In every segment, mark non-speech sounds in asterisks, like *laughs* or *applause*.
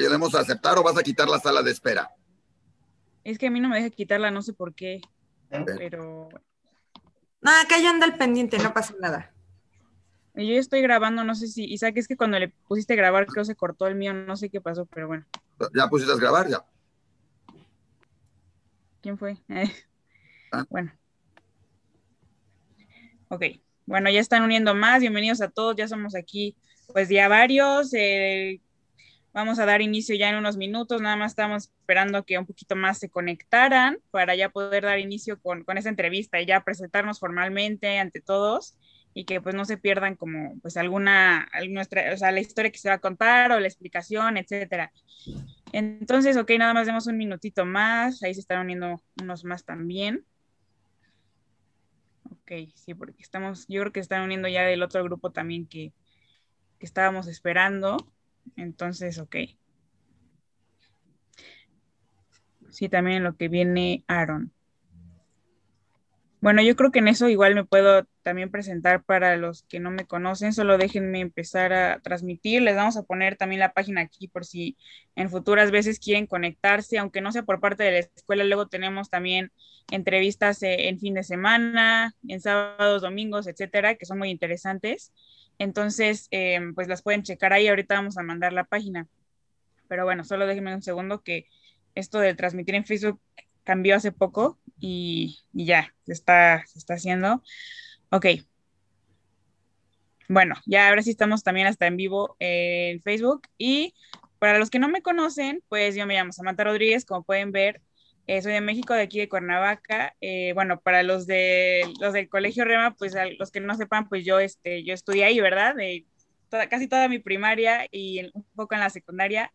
¿Te ayudemos a aceptar o vas a quitar la sala de espera? Es que a mí no me deja quitarla, no sé por qué. Pero. No, acá yo anda el pendiente, no pasa nada. Yo estoy grabando, no sé si. Isaac, es que cuando le pusiste grabar, creo se cortó el mío, no sé qué pasó, pero bueno. ¿Ya pusiste a grabar? Ya. ¿Quién fue? *laughs* Ah. Bueno. Ok. Bueno, ya están uniendo más. Bienvenidos a todos. Ya somos aquí, pues ya varios. Eh, Vamos a dar inicio ya en unos minutos, nada más estamos esperando que un poquito más se conectaran para ya poder dar inicio con, con esa entrevista y ya presentarnos formalmente ante todos y que pues no se pierdan como pues alguna, nuestra, o sea, la historia que se va a contar o la explicación, etcétera. Entonces, ok, nada más demos un minutito más, ahí se están uniendo unos más también. Ok, sí, porque estamos, yo creo que están uniendo ya del otro grupo también que, que estábamos esperando. Entonces, ok. Sí, también lo que viene Aaron. Bueno, yo creo que en eso igual me puedo también presentar para los que no me conocen, solo déjenme empezar a transmitir, les vamos a poner también la página aquí por si en futuras veces quieren conectarse, aunque no sea por parte de la escuela, luego tenemos también entrevistas eh, en fin de semana, en sábados, domingos, etcétera, que son muy interesantes. Entonces, em, pues las pueden checar ahí. Ahorita vamos a mandar la página. Pero bueno, solo déjenme un segundo que esto de transmitir en Facebook cambió hace poco y, ya, está, se está haciendo. Ok. Bueno, ya ahora sí estamos también hasta en vivo en Facebook. Y para los que no me conocen, pues yo me llamo Samantha Rodríguez, como pueden ver, eh, soy de México, de aquí de Cuernavaca. Eh, bueno, para los, de, los del Colegio Rema, pues los que no sepan, pues yo, este, yo estudié ahí, ¿verdad? De casi toda mi primaria y un poco en la secundaria.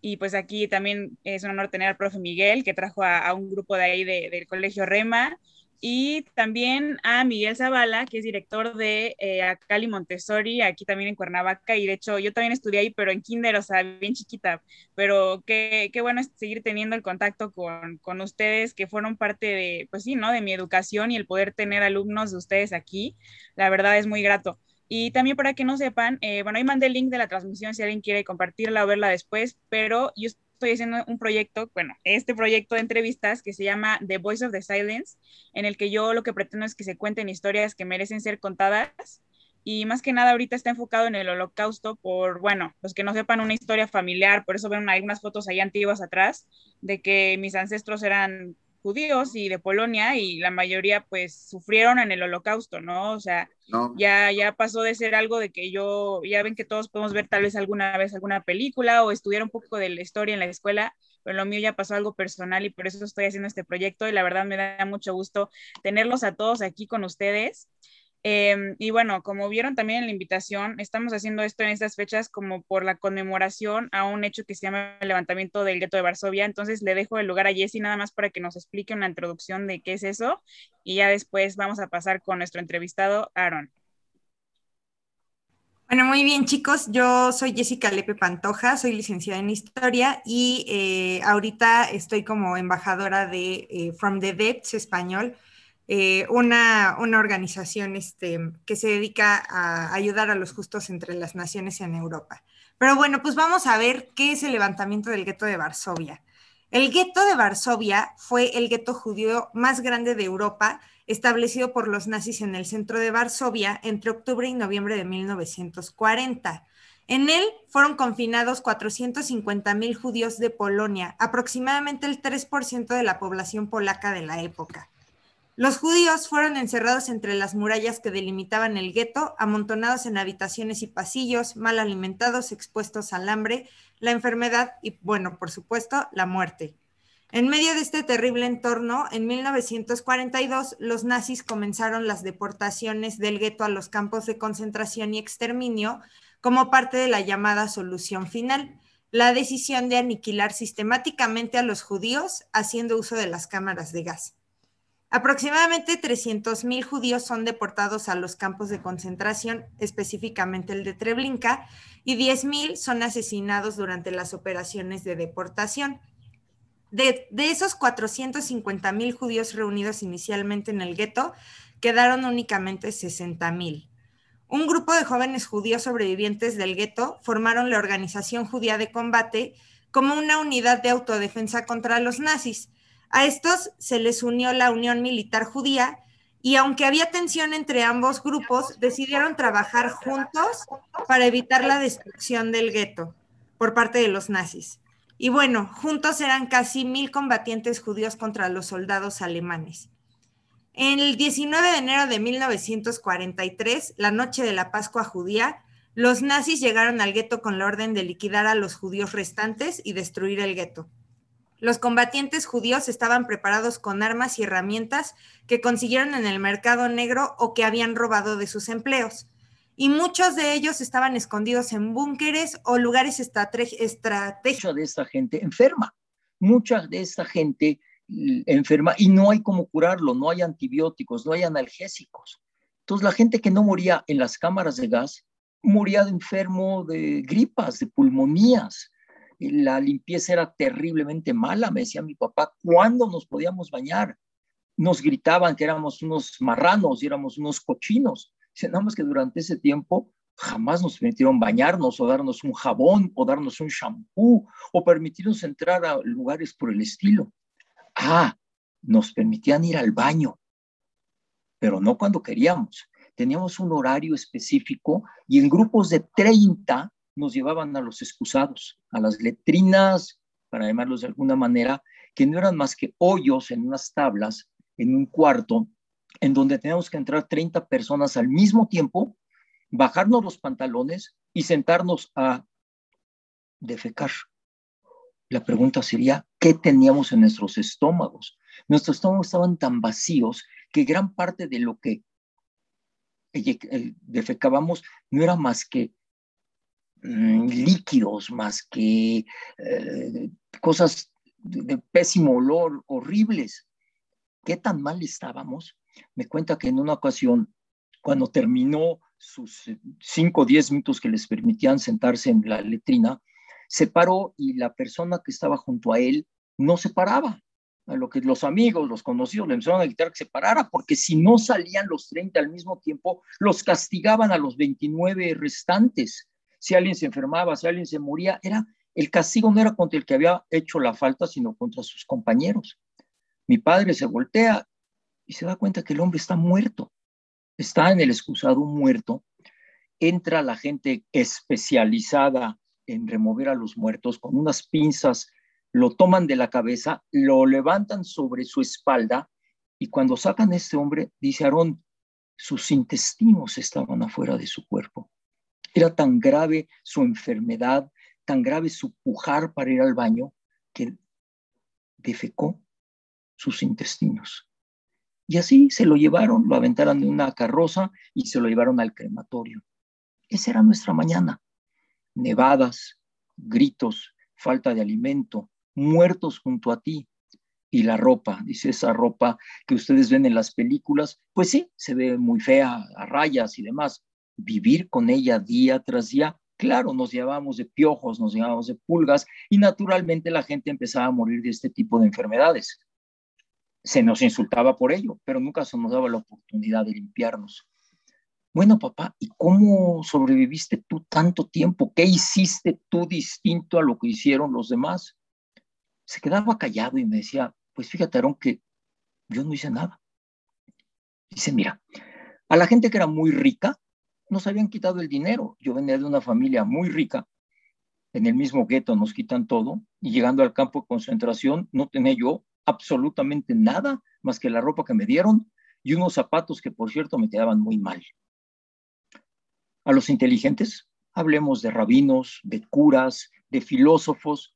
Y pues aquí también es un honor tener al profe Miguel, que trajo a, un grupo de ahí del Colegio Rema y también a Miguel Zavala, que es director de eh, Acali Montessori, aquí también en Cuernavaca, y de hecho yo también estudié ahí, pero en kinder, o sea, bien chiquita, pero qué, qué bueno es seguir teniendo el contacto con, con, ustedes, que fueron parte de, pues sí, ¿no? De mi educación y el poder tener alumnos de ustedes aquí, la verdad es muy grato. Y también para que no sepan, eh, bueno, ahí mandé el link de la transmisión si alguien quiere compartirla o verla después, pero yo estoy haciendo un proyecto, bueno, este proyecto de entrevistas que se llama The Voice of the Silence, en el que yo lo que pretendo es que se cuenten historias que merecen ser contadas y más que nada ahorita está enfocado en el holocausto por, bueno, los que no sepan una historia familiar, por eso ven algunas fotos ahí antiguas atrás de que mis ancestros eran judíos y de Polonia y la mayoría pues sufrieron en el holocausto, ¿no? O sea, ya, ya pasó de ser algo de que yo, ya ven que todos podemos ver tal vez alguna vez alguna película o estudiar un poco de la historia en la escuela, pero lo mío ya pasó algo personal y por eso estoy haciendo este proyecto y la verdad me da mucho gusto tenerlos a todos aquí con ustedes. Em, y bueno, como vieron también en la invitación, estamos haciendo esto en estas fechas como por la conmemoración a un hecho que se llama el levantamiento del gueto de Varsovia. Entonces le dejo el lugar a Jessy nada más para que nos explique una introducción de qué es eso y ya después vamos a pasar con nuestro entrevistado, Aaron. Bueno, muy bien chicos, yo soy Jessica Lepe Pantoja, soy licenciada en Historia y eh, ahorita estoy como embajadora de eh, From the Depths Español, eh, una, organización este, que se dedica a ayudar a los justos entre las naciones en Europa. Pero bueno, pues vamos a ver qué es el levantamiento del gueto de Varsovia. El gueto de Varsovia fue el gueto judío más grande de Europa, establecido por los nazis en el centro de Varsovia entre octubre y noviembre de 1940. En él fueron confinados 450 mil judíos de Polonia, aproximadamente el 3% de la población polaca de la época. Los judíos fueron encerrados entre las murallas que delimitaban el gueto, amontonados en habitaciones y pasillos, mal alimentados, expuestos al hambre, la enfermedad y, bueno, por supuesto, la muerte. En medio de este terrible entorno, en 1942, los nazis comenzaron las deportaciones del gueto a los campos de concentración y exterminio como parte de la llamada solución final, la decisión de aniquilar sistemáticamente a los judíos haciendo uso de las cámaras de gas. Aproximadamente 300.000 judíos son deportados a los campos de concentración, específicamente el de Treblinka, y 10.000 son asesinados durante las operaciones de deportación. De, de esos 450.000 judíos reunidos inicialmente en el gueto, quedaron únicamente 60.000. un grupo de jóvenes judíos sobrevivientes del gueto formaron la Organización Judía de Combate como una unidad de autodefensa contra los nazis. A estos se les unió la Unión Militar Judía y aunque había tensión entre ambos grupos, decidieron trabajar juntos para evitar la destrucción del gueto por parte de los nazis. Y bueno, juntos eran casi mil combatientes judíos contra los soldados alemanes. El 19 de enero de 1943, la noche de la Pascua judía, los nazis llegaron al gueto con la orden de liquidar a los judíos restantes y destruir el gueto. Los combatientes judíos estaban preparados con armas y herramientas que consiguieron en el mercado negro o que habían robado de sus empleos. Y muchos de ellos estaban escondidos en búnkeres o lugares estratégicos. Mucha de esta gente enferma, mucha de esta gente enferma y no hay cómo curarlo, no hay antibióticos, no hay analgésicos. Entonces la gente que no moría en las cámaras de gas moría de enfermo de gripas, de pulmonías, la limpieza era terriblemente mala, me decía mi papá, ¿cuándo nos podíamos bañar? Nos gritaban que éramos unos marranos y éramos unos cochinos. Nada más que durante ese tiempo jamás nos permitieron bañarnos o darnos un jabón o darnos un shampoo o permitirnos entrar a lugares por el estilo. Ah, nos permitían ir al baño, pero no cuando queríamos. Teníamos un horario específico y en grupos de 30 nos llevaban a los excusados, a las letrinas, para llamarlos de alguna manera, que no eran más que hoyos en unas tablas, en un cuarto, en donde teníamos que entrar 30 personas al mismo tiempo, bajarnos los pantalones y sentarnos a defecar. La pregunta sería, ¿qué teníamos en nuestros estómagos? Nuestros estómagos estaban tan vacíos que gran parte de lo que defecábamos no era más que líquidos más que eh, cosas de, pésimo olor, horribles. ¿Qué tan mal estábamos? Me cuenta que en una ocasión, cuando terminó sus 5 o 10 minutos que les permitían sentarse en la letrina, se paró y la persona que estaba junto a él no se paraba. A lo que los amigos, los conocidos le empezaron a gritar que se parara, porque si no salían los 30 al mismo tiempo, los castigaban a los 29 restantes si alguien se enfermaba, si alguien se moría, era el castigo no era contra el que había hecho la falta, sino contra sus compañeros. Mi padre se voltea y se da cuenta que el hombre está muerto, está en el excusado muerto. Entra la gente especializada en remover a los muertos con unas pinzas, lo toman de la cabeza, lo levantan sobre su espalda y cuando sacan a este hombre, dice Aarón, sus intestinos estaban afuera de su cuerpo. Era tan grave su enfermedad, tan grave su pujar para ir al baño, que defecó sus intestinos. Y así se lo llevaron, lo aventaron en una carroza y se lo llevaron al crematorio. Esa era nuestra mañana. Nevadas, gritos, falta de alimento, muertos junto a ti. Y la ropa, dice esa ropa que ustedes ven en las películas, pues sí, se ve muy fea, a rayas y demás, vivir con ella día tras día, claro, nos llevábamos de piojos, nos llevábamos de pulgas y naturalmente la gente empezaba a morir de este tipo de enfermedades. Se nos insultaba por ello, pero nunca se nos daba la oportunidad de limpiarnos. Bueno, papá, ¿y cómo sobreviviste tú tanto tiempo? ¿Qué hiciste tú distinto a lo que hicieron los demás? Se quedaba callado y me decía, pues fíjate, Aaron, que yo no hice nada. Dice, mira, a la gente que era muy rica, nos habían quitado el dinero. Yo venía de una familia muy rica, en el mismo gueto nos quitan todo, y llegando al campo de concentración no tenía yo absolutamente nada más que la ropa que me dieron y unos zapatos que, por cierto, me quedaban muy mal. A los inteligentes, hablemos de rabinos, de curas, de filósofos,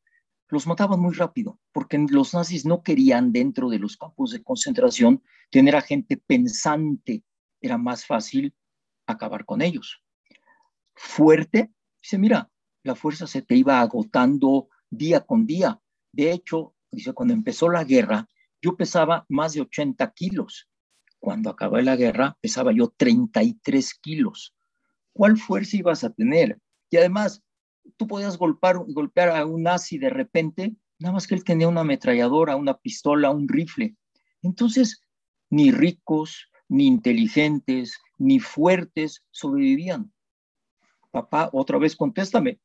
los mataban muy rápido, porque los nazis no querían dentro de los campos de concentración tener a gente pensante. Era más fácil acabar con ellos. Fuerte, dice, mira, la fuerza se te iba agotando día con día. De hecho, dice, cuando empezó la guerra, yo pesaba más de 80 kilos. Cuando acabé la guerra, pesaba yo 33 kilos. ¿Cuál fuerza ibas a tener? Y además, tú podías golpear, golpear a un nazi de repente, nada más que él tenía una ametralladora, una pistola, un rifle. Entonces, ni ricos, ni inteligentes, ni fuertes sobrevivían. Papá, otra vez contéstame,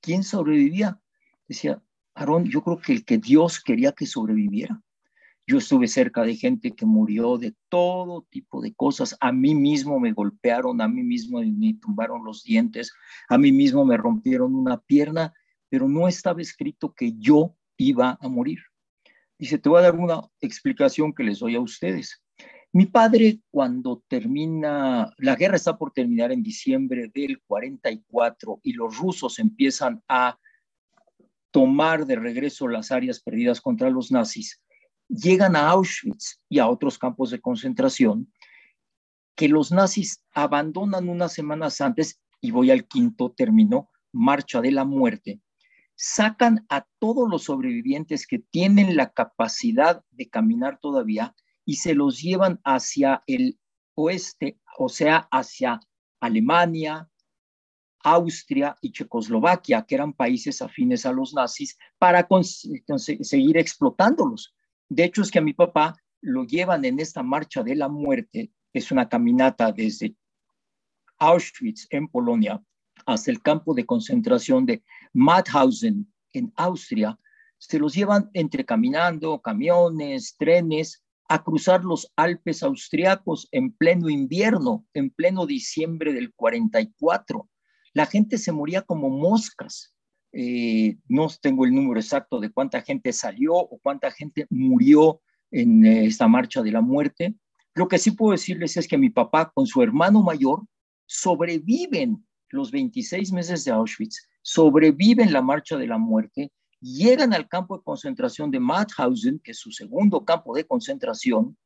¿quién sobrevivía? Decía, Aarón, yo creo que el que Dios quería que sobreviviera. Yo estuve cerca de gente que murió de todo tipo de cosas. A mí mismo me golpearon, a mí mismo me tumbaron los dientes, a mí mismo me rompieron una pierna, pero no estaba escrito que yo iba a morir. Dice, te voy a dar una explicación que les doy a ustedes. Mi padre, cuando termina, la guerra está por terminar en diciembre del 44 y los rusos empiezan a tomar de regreso las áreas perdidas contra los nazis, llegan a Auschwitz y a otros campos de concentración que los nazis abandonan unas semanas antes, y voy al quinto término, marcha de la muerte, sacan a todos los sobrevivientes que tienen la capacidad de caminar todavía y se los llevan hacia el oeste, o sea, hacia Alemania, Austria y Checoslovaquia, que eran países afines a los nazis, para seguir explotándolos. De hecho, es que a mi papá lo llevan en esta marcha de la muerte, es una caminata desde Auschwitz en Polonia hasta el campo de concentración de Mauthausen en Austria, se los llevan entre caminando, camiones, trenes, a cruzar los Alpes austriacos en pleno invierno, en pleno diciembre del 44. La gente se moría como moscas. Eh, no tengo el número exacto de cuánta gente salió o cuánta gente murió en eh, esta marcha de la muerte. Lo que sí puedo decirles es que mi papá con su hermano mayor sobreviven los 26 meses de Auschwitz, sobreviven la marcha de la muerte, llegan al campo de concentración de Mauthausen, que es su segundo campo de concentración,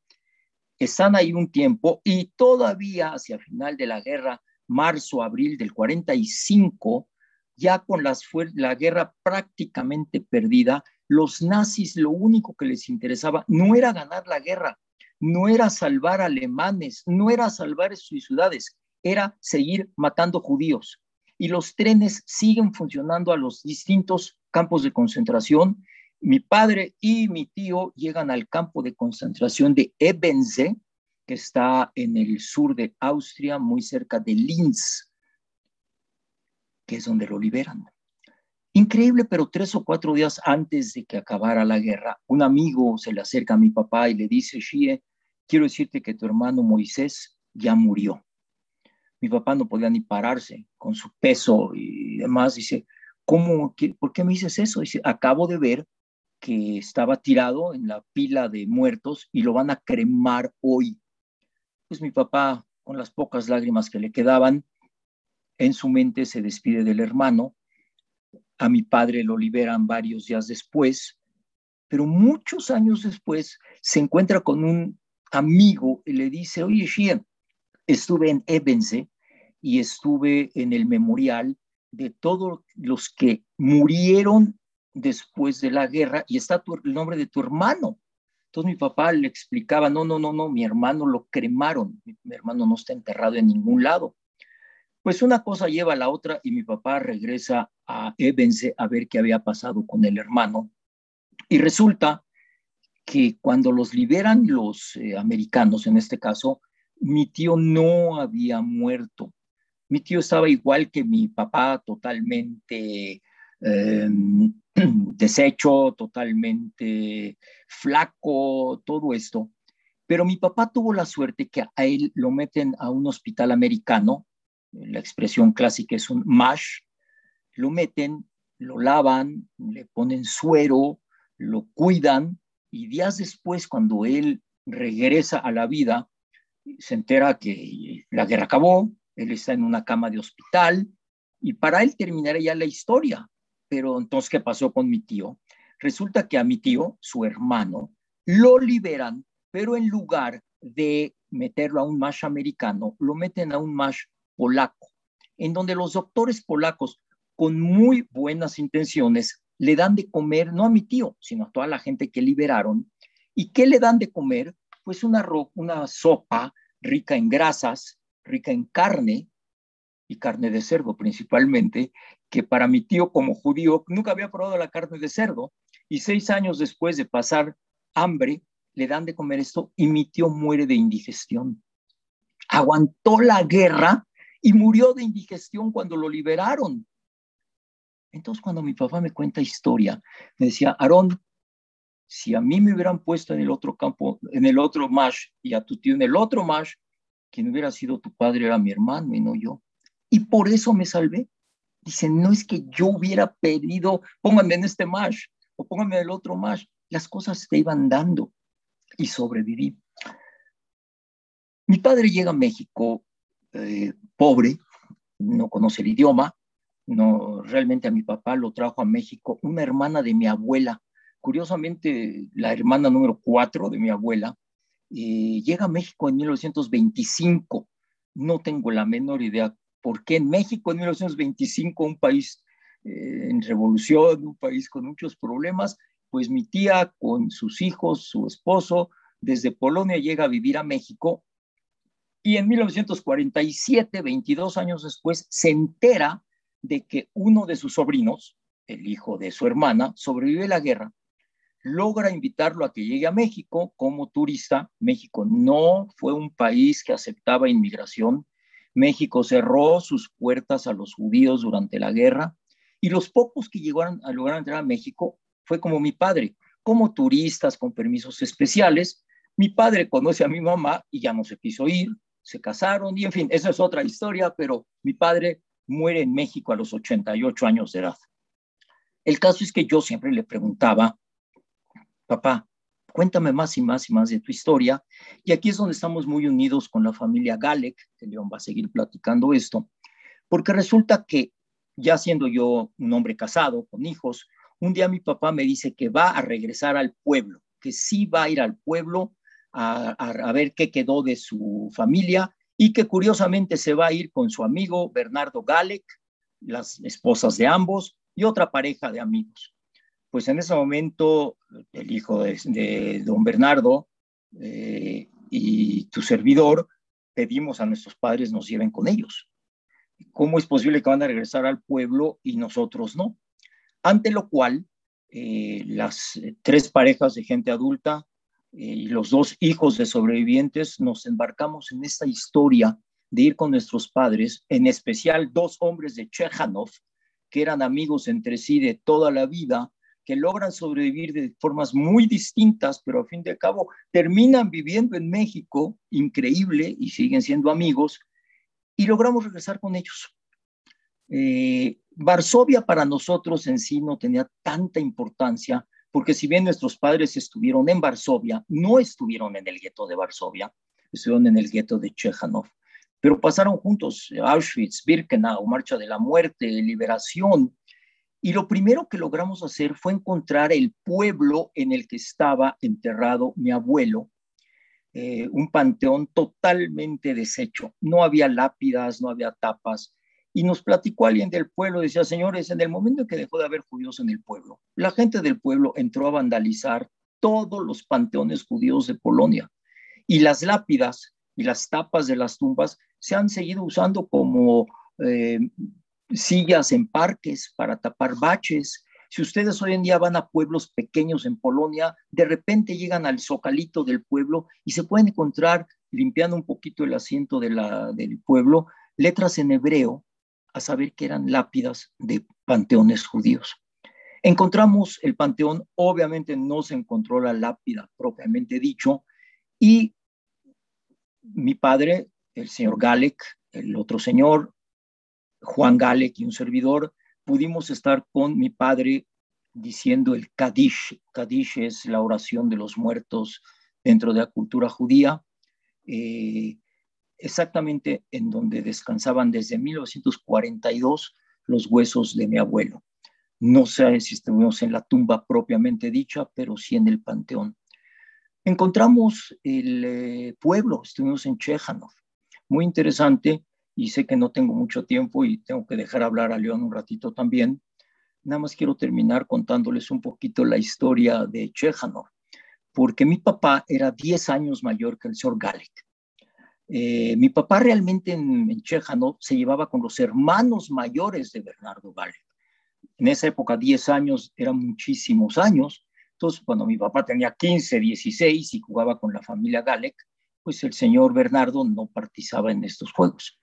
están ahí un tiempo y todavía hacia final de la guerra, marzo, abril del 45, ya con la guerra prácticamente perdida, los nazis lo único que les interesaba no era ganar la guerra, no era salvar alemanes, no era salvar sus ciudades, era seguir matando judíos. Y los trenes siguen funcionando a los distintos campos de concentración. Mi padre y mi tío llegan al campo de concentración de Ebenze, que está en el sur de Austria, muy cerca de Linz, que es donde lo liberan. Increíble, pero tres o cuatro días antes de que acabara la guerra, un amigo se le acerca a mi papá y le dice, Shie, quiero decirte que tu hermano Moisés ya murió mi papá no podía ni pararse con su peso y demás. Dice, ¿cómo, ¿por qué me dices eso? Dice, acabo de ver que estaba tirado en la pila de muertos y lo van a cremar hoy. Pues mi papá, con las pocas lágrimas que le quedaban, en su mente se despide del hermano. A mi padre lo liberan varios días después, pero muchos años después se encuentra con un amigo y le dice, oye, Shien, estuve en Ebense y estuve en el memorial de todos los que murieron después de la guerra y está el nombre de tu hermano. Entonces mi papá le explicaba, no, no, no, no, mi hermano lo cremaron, mi, hermano no está enterrado en ningún lado. Pues una cosa lleva a la otra y mi papá regresa a Ebense a ver qué había pasado con el hermano. Y resulta que cuando los liberan los eh, americanos, en este caso, mi tío no había muerto. Mi tío estaba igual que mi papá, totalmente em, *clears throat* deshecho, totalmente flaco, todo esto. Pero mi papá tuvo la suerte que a él lo meten a un hospital americano, la expresión clásica es un MASH, lo meten, lo lavan, le ponen suero, lo cuidan y días después, cuando él regresa a la vida, se entera que la guerra acabó, él está en una cama de hospital y para él terminaría ya la historia. Pero entonces, ¿qué pasó con mi tío? Resulta que a mi tío, su hermano, lo liberan, pero en lugar de meterlo a un MASH americano, lo meten a un MASH polaco, en donde los doctores polacos, con muy buenas intenciones, le dan de comer, no a mi tío, sino a toda la gente que liberaron. ¿Y qué le dan de comer? pues una, una sopa rica en grasas, rica en carne, y carne de cerdo principalmente, que para mi tío como judío nunca había probado la carne de cerdo, y seis años después de pasar hambre, le dan de comer esto y mi tío muere de indigestión. aguantó la guerra y murió de indigestión cuando lo liberaron. Entonces, cuando mi papá me cuenta historia, me decía, Aarón, si a mí me hubieran puesto en el otro campo, en el otro mash, y a tu tío en el otro mash, quien hubiera sido tu padre era mi hermano y no yo. Y por eso me salvé. Dice, no es que yo hubiera pedido, pónganme en este mash o pónganme en el otro mash. Las cosas te iban dando y sobreviví. Mi padre llega a México eh, pobre, no conoce el idioma, no, realmente a mi papá lo trajo a México una hermana de mi abuela, curiosamente la hermana número cuatro de mi abuela, llega a México en 1925. No tengo la menor idea por qué en México en 1925, un país eh, en revolución, un país con muchos problemas, pues mi tía con sus hijos, su esposo, desde Polonia llega a vivir a México y en 1947, 22 años después, se entera de que uno de sus sobrinos, el hijo de su hermana, sobrevive a la guerra, logra invitarlo a que llegue a México como turista. México no fue un país que aceptaba inmigración. México cerró sus puertas a los judíos durante la guerra y los pocos que llegaron a lograr entrar a México fue como mi padre, como turistas con permisos especiales. Mi padre conoce a mi mamá y ya no se quiso ir, se casaron y en fin, esa es otra historia, pero mi padre muere en México a los 88 años de edad. El caso es que yo siempre le preguntaba, papá, cuéntame más y más y más de tu historia. Y aquí es donde estamos muy unidos con la familia Galek, que León va a seguir platicando esto, porque resulta que ya siendo yo un hombre casado, con hijos, un día mi papá me dice que va a regresar al pueblo, que sí va a ir al pueblo a, ver qué quedó de su familia y que curiosamente se va a ir con su amigo Bernardo Galek, las esposas de ambos y otra pareja de amigos. Pues en ese momento el hijo de, don Bernardo eh, y tu servidor pedimos a nuestros padres nos lleven con ellos. ¿Cómo es posible que van a regresar al pueblo y nosotros no? Ante lo cual, eh, las tres parejas de gente adulta y los dos hijos de sobrevivientes nos embarcamos en esta historia de ir con nuestros padres, en especial dos hombres de Chejanov, que eran amigos entre sí de toda la vida, que logran sobrevivir de formas muy distintas, pero al fin de cabo terminan viviendo en México, increíble, y siguen siendo amigos, y logramos regresar con ellos. Eh, Varsovia para nosotros en sí no tenía tanta importancia, porque si bien nuestros padres estuvieron en Varsovia, no estuvieron en el gueto de Varsovia, estuvieron en el gueto de Chejanov, pero pasaron juntos Auschwitz, Birkenau, Marcha de la Muerte, Liberación, y lo primero que logramos hacer fue encontrar el pueblo en el que estaba enterrado mi abuelo, eh, un panteón totalmente deshecho. No había lápidas, no había tapas, y nos platicó alguien del pueblo, decía, señores, en el momento en que dejó de haber judíos en el pueblo, la gente del pueblo entró a vandalizar todos los panteones judíos de Polonia. Y las lápidas y las tapas de las tumbas se han seguido usando como eh, sillas en parques para tapar baches. Si ustedes hoy en día van a pueblos pequeños en Polonia, de repente llegan al zocalito del pueblo y se pueden encontrar, limpiando un poquito el asiento de la, del pueblo, letras en hebreo a saber que eran lápidas de panteones judíos. Encontramos el panteón, obviamente no se encontró la lápida propiamente dicho, y mi padre, el señor Galek, el otro señor, Juan Galek y un servidor, pudimos estar con mi padre diciendo el Kadish. Kadish es la oración de los muertos dentro de la cultura judía. Eh, exactamente en donde descansaban desde 1942 los huesos de mi abuelo. No sé si estuvimos en la tumba propiamente dicha, pero sí en el panteón. Encontramos el eh, pueblo, estuvimos en Chejanov. Muy interesante, y sé que no tengo mucho tiempo y tengo que dejar hablar a León un ratito también. Nada más quiero terminar contándoles un poquito la historia de Chejanov, porque mi papá era 10 años mayor que el señor Galek. Eh, mi papá realmente en, en se llevaba con los hermanos mayores de Bernardo Galek. En esa época, 10 años eran muchísimos años. Entonces, cuando mi papá tenía 15, 16 y jugaba con la familia Galek, pues el señor Bernardo no participaba en estos juegos.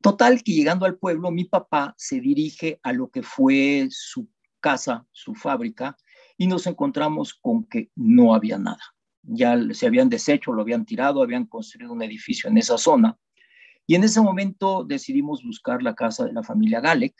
Total que llegando al pueblo, mi papá se dirige a lo que fue su casa, su fábrica, y nos encontramos con que no había nada. Ya se habían deshecho, lo habían tirado, habían construido un edificio en esa zona. Y en ese momento decidimos buscar la casa de la familia Galec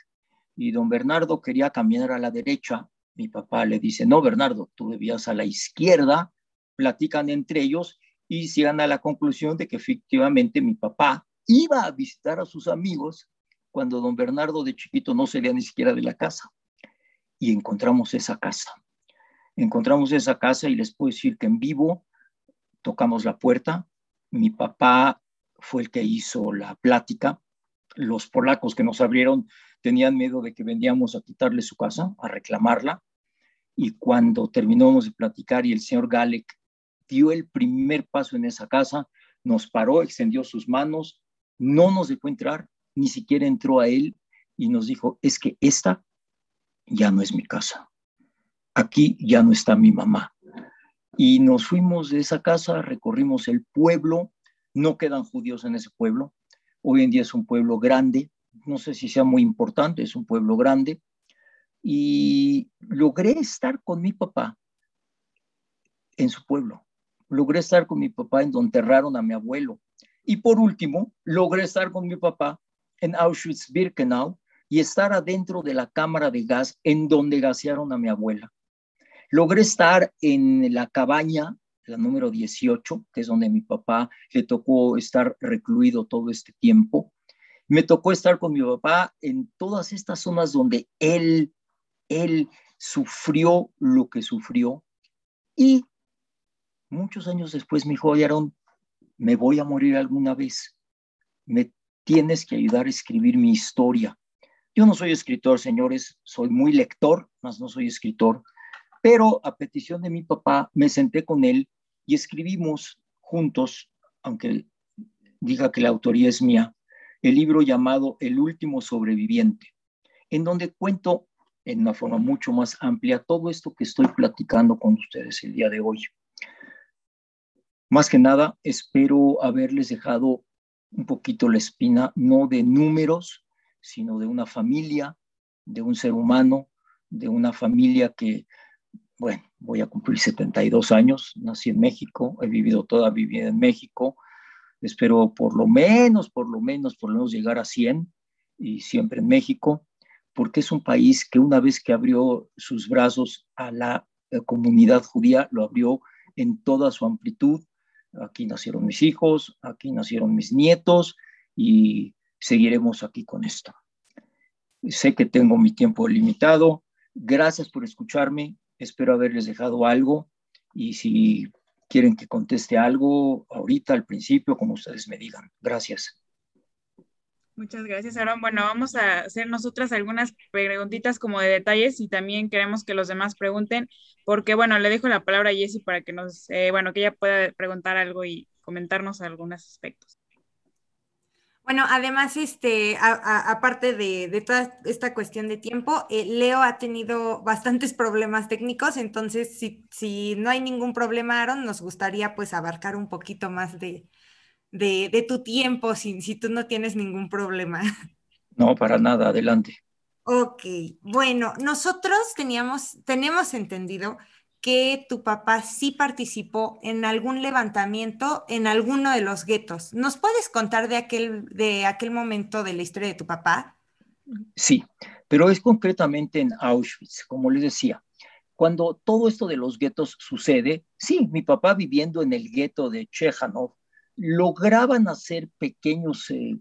y don Bernardo quería caminar a la derecha. Mi papá le dice, no, Bernardo, tú debías a la izquierda, platican entre ellos y llegan a la conclusión de que efectivamente mi papá iba a visitar a sus amigos cuando don Bernardo de chiquito no salía ni siquiera de la casa. Y encontramos esa casa. Encontramos esa casa y les puedo decir que en vivo tocamos la puerta. Mi papá fue el que hizo la plática. Los polacos que nos abrieron tenían miedo de que vendíamos a quitarle su casa, a reclamarla. Y cuando terminamos de platicar y el señor Galek dio el primer paso en esa casa, nos paró, extendió sus manos, no nos dejó entrar, ni siquiera entró a él y nos dijo, es que esta ya no es mi casa. Aquí ya no está mi mamá. Y nos fuimos de esa casa, recorrimos el pueblo, no quedan judíos en ese pueblo. Hoy en día es un pueblo grande, no sé si sea muy importante, es un pueblo grande. Y logré estar con mi papá en su pueblo. Logré estar con mi papá en donde enterraron a mi abuelo. Y por último, logré estar con mi papá en Auschwitz-Birkenau y estar adentro de la cámara de gas en donde gasearon a mi abuela. Logré estar en la cabaña la número 18, que es donde mi papá le tocó estar recluido todo este tiempo. Me tocó estar con mi papá en todas estas zonas donde él, él sufrió lo que sufrió. Y muchos años después me dijo, me voy a morir alguna vez. Me tienes que ayudar a escribir mi historia. Yo no soy escritor, señores, soy muy lector, mas no soy escritor, pero a petición de mi papá me senté con él y escribimos juntos, aunque diga que la autoría es mía, el libro llamado El último sobreviviente, en donde cuento en una forma mucho más amplia todo esto que estoy platicando con ustedes el día de hoy. Más que nada, espero haberles dejado un poquito la espina, no de números, sino de una familia, de un ser humano, de una familia que bueno, voy a cumplir 72 años, nací en México, he vivido toda mi vida en México, espero por lo menos, por lo menos, por lo menos llegar a 100 y siempre en México, porque es un país que una vez que abrió sus brazos a la eh, comunidad judía, lo abrió en toda su amplitud. Aquí nacieron mis hijos, aquí nacieron mis nietos y seguiremos aquí con esto. Sé que tengo mi tiempo limitado. Gracias por escucharme. Espero haberles dejado algo y si quieren que conteste algo ahorita, al principio, como ustedes me digan. Gracias. Muchas gracias, Aaron. Bueno, vamos a hacer nosotras algunas preguntitas como de detalles y también queremos que los demás pregunten, porque bueno, le dejo la palabra a Jessie para que nos, eh, bueno, que ella pueda preguntar algo y comentarnos algunos aspectos. Bueno, además, este, aparte de, toda esta cuestión de tiempo, eh, Leo ha tenido bastantes problemas técnicos, entonces si, no hay ningún problema, Aaron, nos gustaría pues abarcar un poquito más de, tu tiempo, si, si tú no tienes ningún problema. No, para nada, adelante. Ok, bueno, nosotros teníamos, tenemos entendido que tu papá sí participó en algún levantamiento en alguno de los guetos. ¿Nos puedes contar de aquel, de aquel momento de la historia de tu papá? Sí, pero es concretamente en Auschwitz, como les decía. Cuando todo esto de los guetos sucede, sí, mi papá viviendo en el gueto de Chechanov, lograban hacer pequeños eh,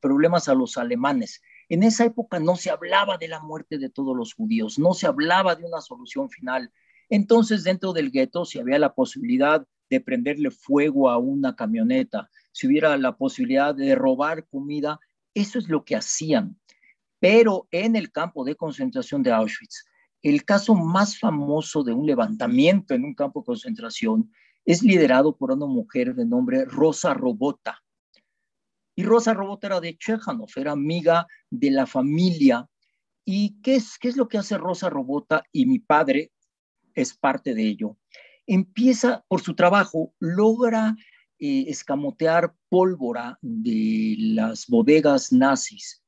problemas a los alemanes. En esa época no se hablaba de la muerte de todos los judíos, no se hablaba de una solución final, entonces, dentro del gueto, si había la posibilidad de prenderle fuego a una camioneta, si hubiera la posibilidad de robar comida, eso es lo que hacían. Pero en el campo de concentración de Auschwitz, el caso más famoso de un levantamiento en un campo de concentración es liderado por una mujer de nombre Rosa Robota. Y Rosa Robota era de Chechanov, era amiga de la familia. ¿Y qué es, qué es lo que hace Rosa Robota y mi padre, es parte de ello. Empieza por su trabajo, logra eh, escamotear pólvora de las bodegas nazis.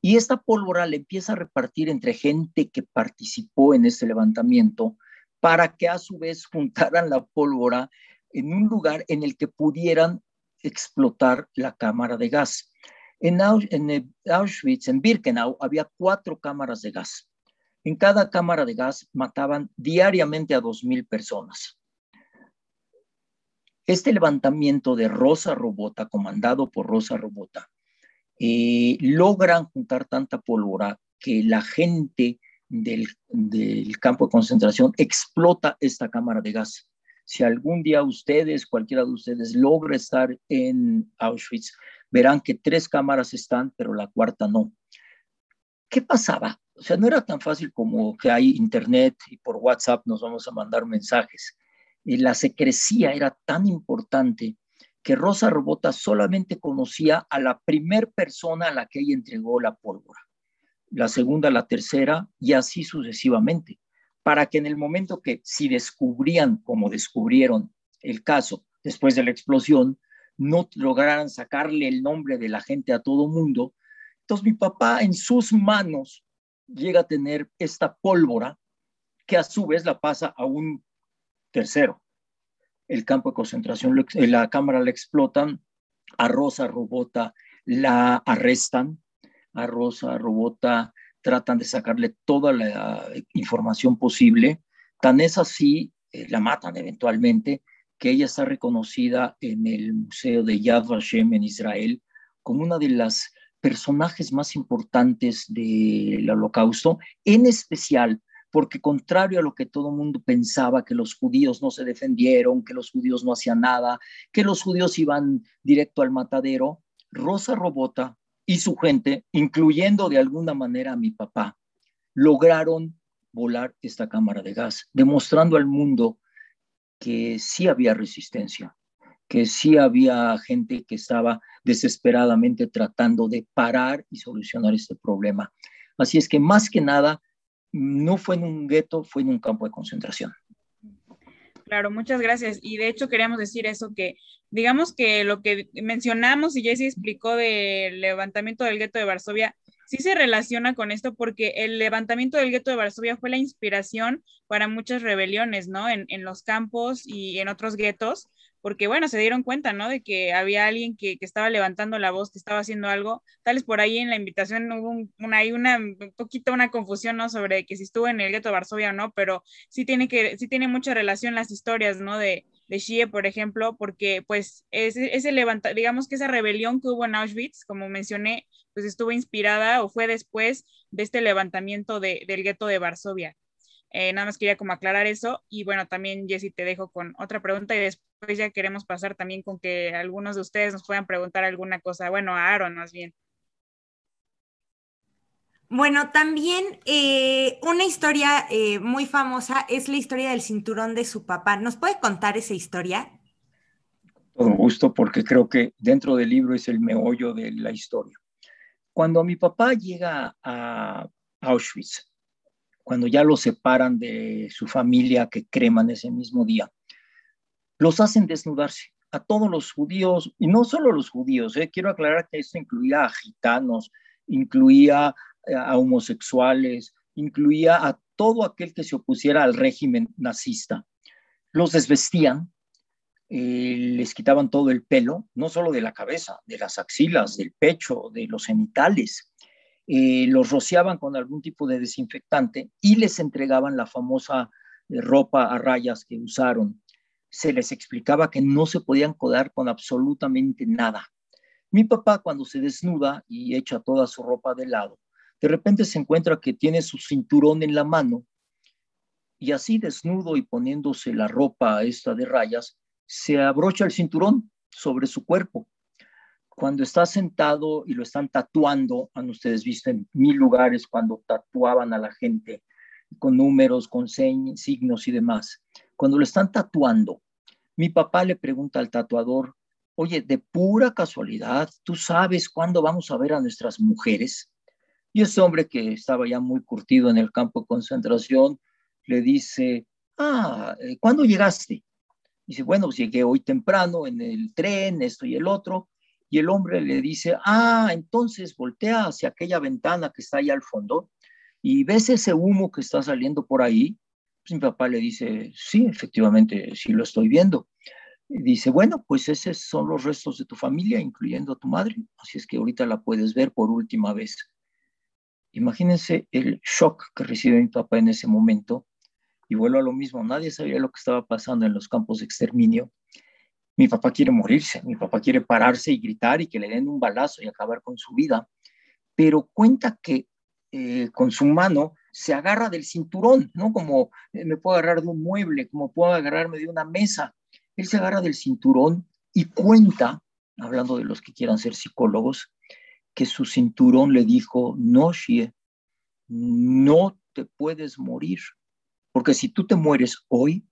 Y esta pólvora le empieza a repartir entre gente que participó en este levantamiento para que a su vez juntaran la pólvora en un lugar en el que pudieran explotar la cámara de gas. En, Auschwitz, en Birkenau, había cuatro cámaras de gas. En cada cámara de gas mataban diariamente a dos mil personas. Este levantamiento de Rosa Robota, comandado por Rosa Robota, eh, logran juntar tanta pólvora que la gente del, del campo de concentración explota esta cámara de gas. Si algún día ustedes, cualquiera de ustedes, logra estar en Auschwitz, verán que tres cámaras están, pero la cuarta no. ¿Qué pasaba? O sea, no era tan fácil como que hay internet y por WhatsApp nos vamos a mandar mensajes. Y la secrecía era tan importante que Rosa Robota solamente conocía a la primer persona a la que ella entregó la pólvora, la segunda, la tercera y así sucesivamente para que en el momento que si descubrían, como descubrieron el caso después de la explosión, no lograran sacarle el nombre de la gente a todo mundo. Entonces mi papá en sus manos llega a tener esta pólvora que a su vez la pasa a un tercero. El campo de concentración, la cámara la explotan, a Rosa Robota la arrestan, a Rosa Robota tratan de sacarle toda la información posible. Tan es así, eh, la matan eventualmente, que ella está reconocida en el Museo de Yad Vashem en Israel como una de las personajes más importantes del holocausto, en especial porque contrario a lo que todo el mundo pensaba, que los judíos no se defendieron, que los judíos no hacían nada, que los judíos iban directo al matadero, Rosa Robota y su gente, incluyendo de alguna manera a mi papá, lograron volar esta cámara de gas, demostrando al mundo que sí había resistencia, que sí había gente que estaba desesperadamente tratando de parar y solucionar este problema. Así es que más que nada, no fue en un gueto, fue en un campo de concentración. Claro, muchas gracias. Y de hecho queríamos decir eso, que digamos que lo que mencionamos y Jesse explicó del levantamiento del gueto de Varsovia, sí se relaciona con esto porque el levantamiento del gueto de Varsovia fue la inspiración para muchas rebeliones, ¿no? En, en los campos y en otros guetos porque bueno, se dieron cuenta, ¿no? De que había alguien que, estaba levantando la voz, que estaba haciendo algo. Tal vez por ahí en la invitación hubo un, una, una, un poquito una confusión, ¿no? Sobre que si estuvo en el gueto de Varsovia o no, pero sí tiene, que, sí tiene mucha relación las historias, ¿no? De, de por ejemplo, porque pues ese, levanta, digamos que esa rebelión que hubo en Auschwitz, como mencioné, pues estuvo inspirada o fue después de este levantamiento de, del gueto de Varsovia. Eh, nada más quería como aclarar eso y bueno, también Jessy te dejo con otra pregunta y después ya queremos pasar también con que algunos de ustedes nos puedan preguntar alguna cosa, bueno, a Aaron más bien. Bueno, también eh, una historia eh, muy famosa es la historia del cinturón de su papá. ¿Nos puede contar esa historia? Todo gusto, porque creo que dentro del libro es el meollo de la historia. Cuando mi papá llega a Auschwitz, cuando ya los separan de su familia que creman ese mismo día, los hacen desnudarse a todos los judíos, y no solo los judíos, eh, quiero aclarar que esto incluía a gitanos, incluía eh, a homosexuales, incluía a todo aquel que se opusiera al régimen nazista. Los desvestían, eh, les quitaban todo el pelo, no solo de la cabeza, de las axilas, del pecho, de los genitales, eh, los rociaban con algún tipo de desinfectante y les entregaban la famosa eh, ropa a rayas que usaron. Se les explicaba que no se podían codar con absolutamente nada. Mi papá cuando se desnuda y echa toda su ropa de lado, de repente se encuentra que tiene su cinturón en la mano y así desnudo y poniéndose la ropa esta de rayas, se abrocha el cinturón sobre su cuerpo cuando está sentado y lo están tatuando, han ustedes visto en mil lugares cuando tatuaban a la gente con números, con signos y demás. Cuando lo están tatuando, mi papá le pregunta al tatuador, oye, de pura casualidad, ¿tú sabes cuándo vamos a ver a nuestras mujeres? Y ese hombre que estaba ya muy curtido en el campo de concentración le dice, ah, ¿cuándo llegaste? Dice, bueno, pues llegué hoy temprano en el tren, esto y el otro. Y el hombre le dice, ah, entonces voltea hacia aquella ventana que está ahí al fondo y ves ese humo que está saliendo por ahí. Pues mi papá le dice, sí, efectivamente, sí lo estoy viendo. Dice, bueno, pues esos son los restos de tu familia, incluyendo a tu madre. Así es que ahorita la puedes ver por última vez. Imagínense el shock que recibe mi papá en ese momento. Y vuelvo a lo mismo, nadie sabía lo que estaba pasando en los campos de exterminio. Mi papá quiere morirse, mi papá quiere pararse y gritar y que le den un balazo y acabar con su vida. Pero cuenta que eh, con su mano se agarra del cinturón, ¿no? Como eh, me puedo agarrar de un mueble, como puedo agarrarme de una mesa. Él se agarra del cinturón y cuenta, hablando de los que quieran ser psicólogos, que su cinturón le dijo, no, Shie, no te puedes morir, porque si tú te mueres hoy,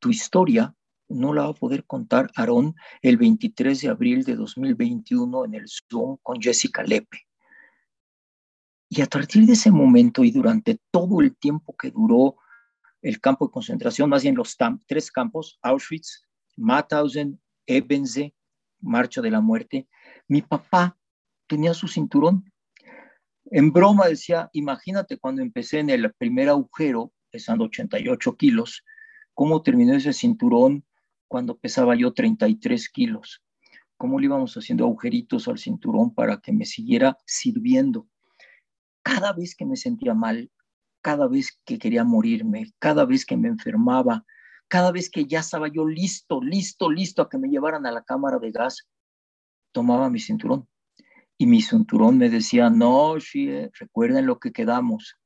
tu historia no la va a poder contar Aarón el 23 de abril de 2021 en el Zoom con Jessica Lepe. Y a partir de ese momento y durante todo el tiempo que duró el campo de concentración, más bien los tres campos, Auschwitz, Mauthausen, Ebenze, Marcha de la Muerte, mi papá tenía su cinturón. En broma decía, imagínate cuando empecé en el primer agujero, pesando 88 kilos, cómo terminó ese cinturón cuando pesaba yo 33 kilos. Cómo le íbamos haciendo agujeritos al cinturón para que me siguiera sirviendo. Cada vez que me sentía mal, cada vez que quería morirme, cada vez que me enfermaba, cada vez que ya estaba yo listo, listo, listo a que me llevaran a la cámara de gas, tomaba mi cinturón y mi cinturón me decía, no, Shie, recuerden lo que quedamos.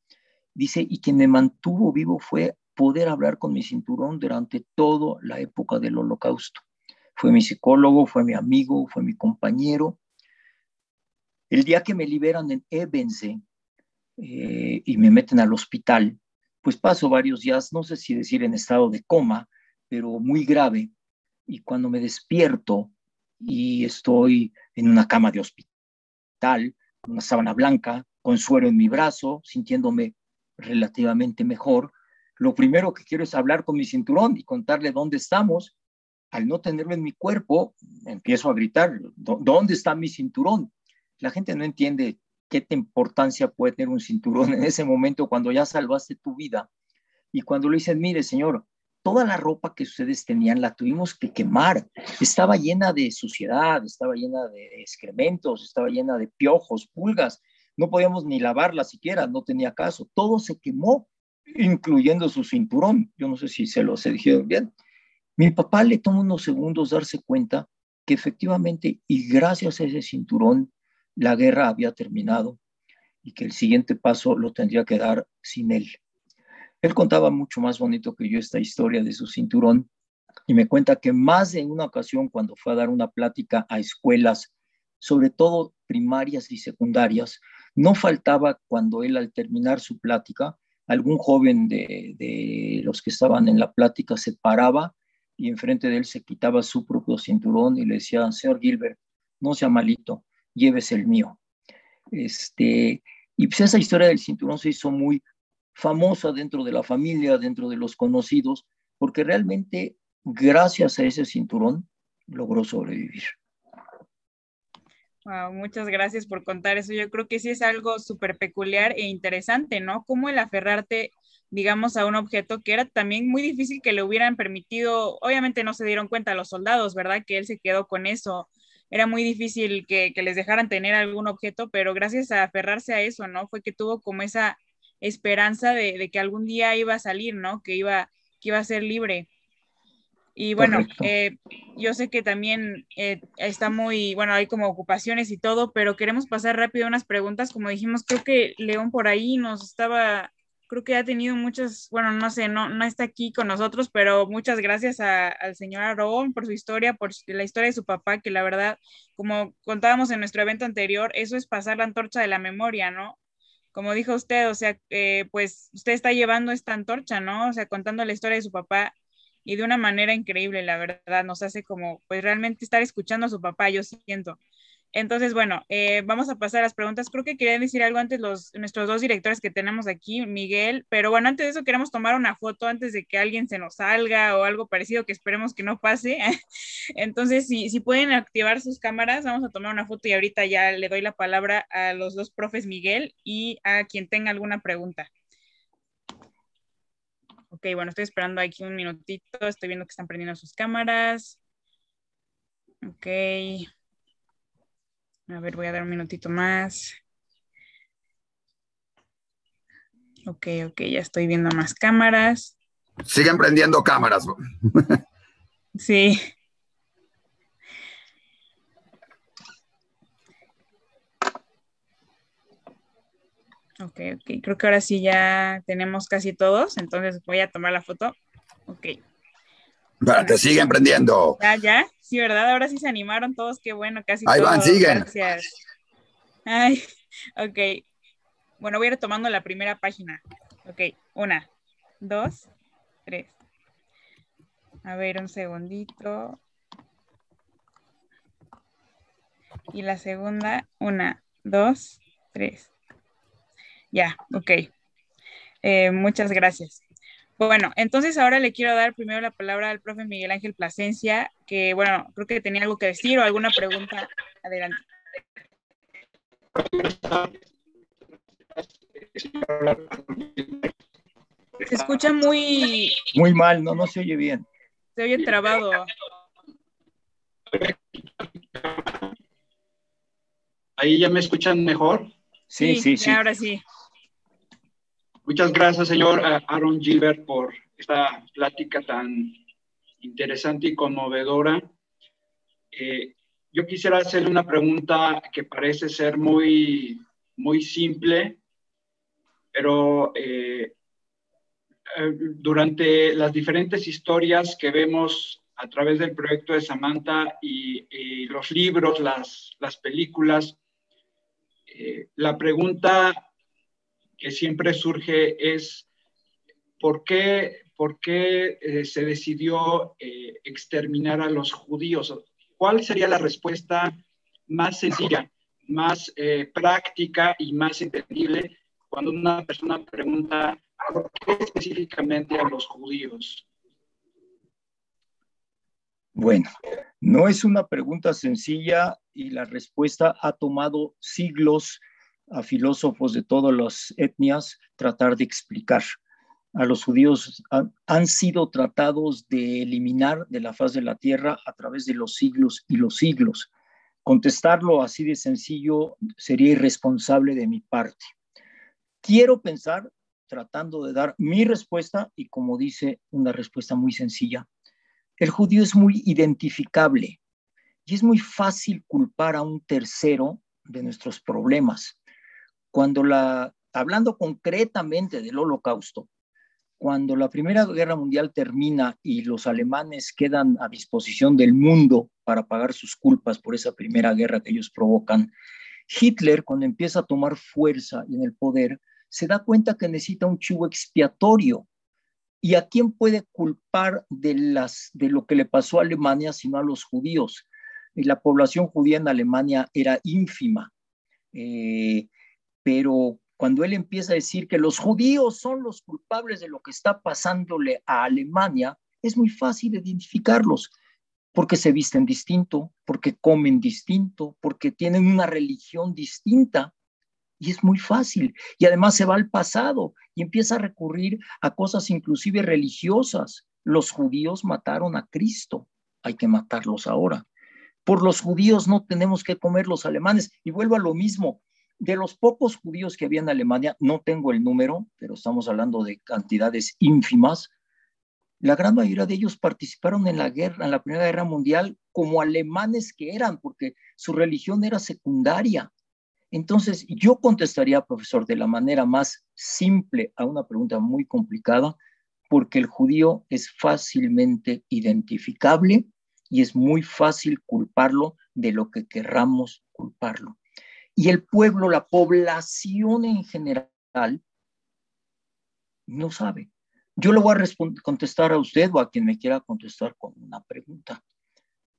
Dice, y quien me mantuvo vivo fue poder hablar con mi cinturón durante toda la época del holocausto. Fue mi psicólogo, fue mi amigo, fue mi compañero. El día que me liberan en Ebense eh, y me meten al hospital, pues paso varios días, no sé si decir en estado de coma, pero muy grave. Y cuando me despierto y estoy en una cama de hospital, tal, una sábana blanca, con suero en mi brazo, sintiéndome relativamente mejor. Lo primero que quiero es hablar con mi cinturón y contarle dónde estamos. Al no tenerlo en mi cuerpo, empiezo a gritar, ¿dónde está mi cinturón? La gente no entiende qué importancia puede tener un cinturón en ese momento cuando ya salvaste tu vida. Y cuando le dicen, mire, señor, toda la ropa que ustedes tenían la tuvimos que quemar. Estaba llena de suciedad, estaba llena de excrementos, estaba llena de piojos, pulgas. No podíamos ni lavarla siquiera, no tenía caso. Todo se quemó, incluyendo su cinturón. Yo no sé si se lo se dijeron bien. Mi papá le tomó unos segundos darse cuenta que efectivamente y gracias a ese cinturón la guerra había terminado y que el siguiente paso lo tendría que dar sin él. Él contaba mucho más bonito que yo esta historia de su cinturón y me cuenta que más de una ocasión cuando fue a dar una plática a escuelas, sobre todo primarias y secundarias, no faltaba cuando él al terminar su plática, algún joven de, los que estaban en la plática se paraba y enfrente de él se quitaba su propio cinturón y le decía, señor Gilbert, no sea malito, llévese el mío. Este, y pues esa historia del cinturón se hizo muy famosa dentro de la familia, dentro de los conocidos, porque realmente gracias a ese cinturón logró sobrevivir. Muchas gracias por contar eso. Yo creo que sí es algo súper peculiar e interesante, ¿no? Cómo el aferrarte, digamos, a un objeto que era también muy difícil que le hubieran permitido, obviamente no se dieron cuenta los soldados, ¿verdad? Que él se quedó con eso. Era muy difícil que, que les dejaran tener algún objeto, pero gracias a aferrarse a eso, ¿no? Fue que tuvo como esa esperanza de, que algún día iba a salir, ¿no? Que iba, que iba a ser libre. Y bueno, eh, yo sé que también eh, está muy, bueno, hay como ocupaciones y todo, pero queremos pasar rápido unas preguntas. Como dijimos, creo que León por ahí nos estaba, creo que ha tenido muchas, bueno, no sé, no, no está aquí con nosotros, pero muchas gracias al señor Aragón por su historia, por la historia de su papá, que la verdad, como contábamos en nuestro evento anterior, eso es pasar la antorcha de la memoria, ¿no? como dijo usted, o sea, eh, pues usted está llevando esta antorcha, ¿no? O sea, contando la historia de su papá y de una manera increíble, la verdad, nos hace como, pues realmente estar escuchando a su papá, yo siento. Entonces, bueno, eh, vamos a pasar a las preguntas. Creo que querían decir algo antes los, nuestros dos directores que tenemos aquí, Miguel, pero bueno, antes de eso queremos tomar una foto antes de que alguien se nos salga o algo parecido que esperemos que no pase. *laughs* Entonces, si, si pueden activar sus cámaras, vamos a tomar una foto y ahorita ya le doy la palabra a los dos profes Miguel y a quien tenga alguna pregunta. Ok, bueno, estoy esperando aquí un minutito, estoy viendo que están prendiendo sus cámaras. Ok. A ver, voy a dar un minutito más. Ok, ok, ya estoy viendo más cámaras. Siguen prendiendo cámaras. Sí. Ok, ok, creo que ahora sí ya tenemos casi todos, entonces voy a tomar la foto. Ok. Te siguen prendiendo. Ya, ya, sí, ¿verdad? Ahora sí se animaron todos, qué bueno, casi Ahí van, siguen. Gracias. Ay, *laughs* ok. Bueno, voy a ir tomando la primera página. Ok, una, dos, tres. A ver, un segundito. Y la segunda, una, dos, tres. Ya, ok. Eh, muchas gracias. Bueno, entonces ahora le quiero dar primero la palabra al profe Miguel Ángel Plasencia, que bueno, creo que tenía algo que decir o alguna pregunta. Adelante. Se escucha muy... Muy mal, no, no se oye bien. Se oye trabado. Ahí ya me escuchan mejor. Sí, sí, sí. Ahora sí. Muchas gracias, señor eh, Aaron Gilbert, por esta plática tan interesante y conmovedora. Eh, yo quisiera hacerle una pregunta que parece ser muy, muy simple, pero eh, durante las diferentes historias que vemos a través del proyecto de Samantha y, y los libros, las, las películas, la pregunta que siempre surge es por qué, por qué eh, se decidió eh, exterminar a los judíos. ¿Cuál sería la respuesta más sencilla, más eh, práctica y más entendible cuando una persona pregunta por qué específicamente a los judíos? Bueno, no es una pregunta sencilla y la respuesta ha tomado siglos a filósofos de todas las etnias tratar de explicar. A los judíos han, sido tratados de eliminar de la faz de la tierra a través de los siglos y los siglos. Contestarlo así de sencillo sería irresponsable de mi parte. Quiero pensar, tratando de dar mi respuesta, y como dice, una respuesta muy sencilla, el judío es muy identificable y es muy fácil culpar a un tercero de nuestros problemas cuando la, hablando concretamente del holocausto, cuando la Primera Guerra Mundial termina y los alemanes quedan a disposición del mundo para pagar sus culpas por esa primera guerra que ellos provocan, Hitler, cuando empieza a tomar fuerza en el poder, se da cuenta que necesita un chivo expiatorio. ¿Y a quién puede culpar de, las, de lo que le pasó a Alemania sino a los judíos? Y la población judía en Alemania era ínfima. Eh, pero cuando él empieza a decir que los judíos son los culpables de lo que está pasándole a Alemania, es muy fácil identificarlos, porque se visten distinto, porque comen distinto, porque tienen una religión distinta. Y es muy fácil. Y además se va al pasado y empieza a recurrir a cosas inclusive religiosas. Los judíos mataron a Cristo, hay que matarlos ahora. Por los judíos no tenemos que comer los alemanes. Y vuelvo a lo mismo, de los pocos judíos que había en Alemania, no tengo el número, pero estamos hablando de cantidades ínfimas, la gran mayoría de ellos participaron en la guerra, en la Primera Guerra Mundial, como alemanes que eran, porque su religión era secundaria. Entonces, yo contestaría, profesor, de la manera más simple a una pregunta muy complicada, porque el judío es fácilmente identificable y es muy fácil culparlo de lo que querramos culparlo y el pueblo, la población en general, no sabe. Yo le voy a contestar a usted o a quien me quiera contestar con una pregunta.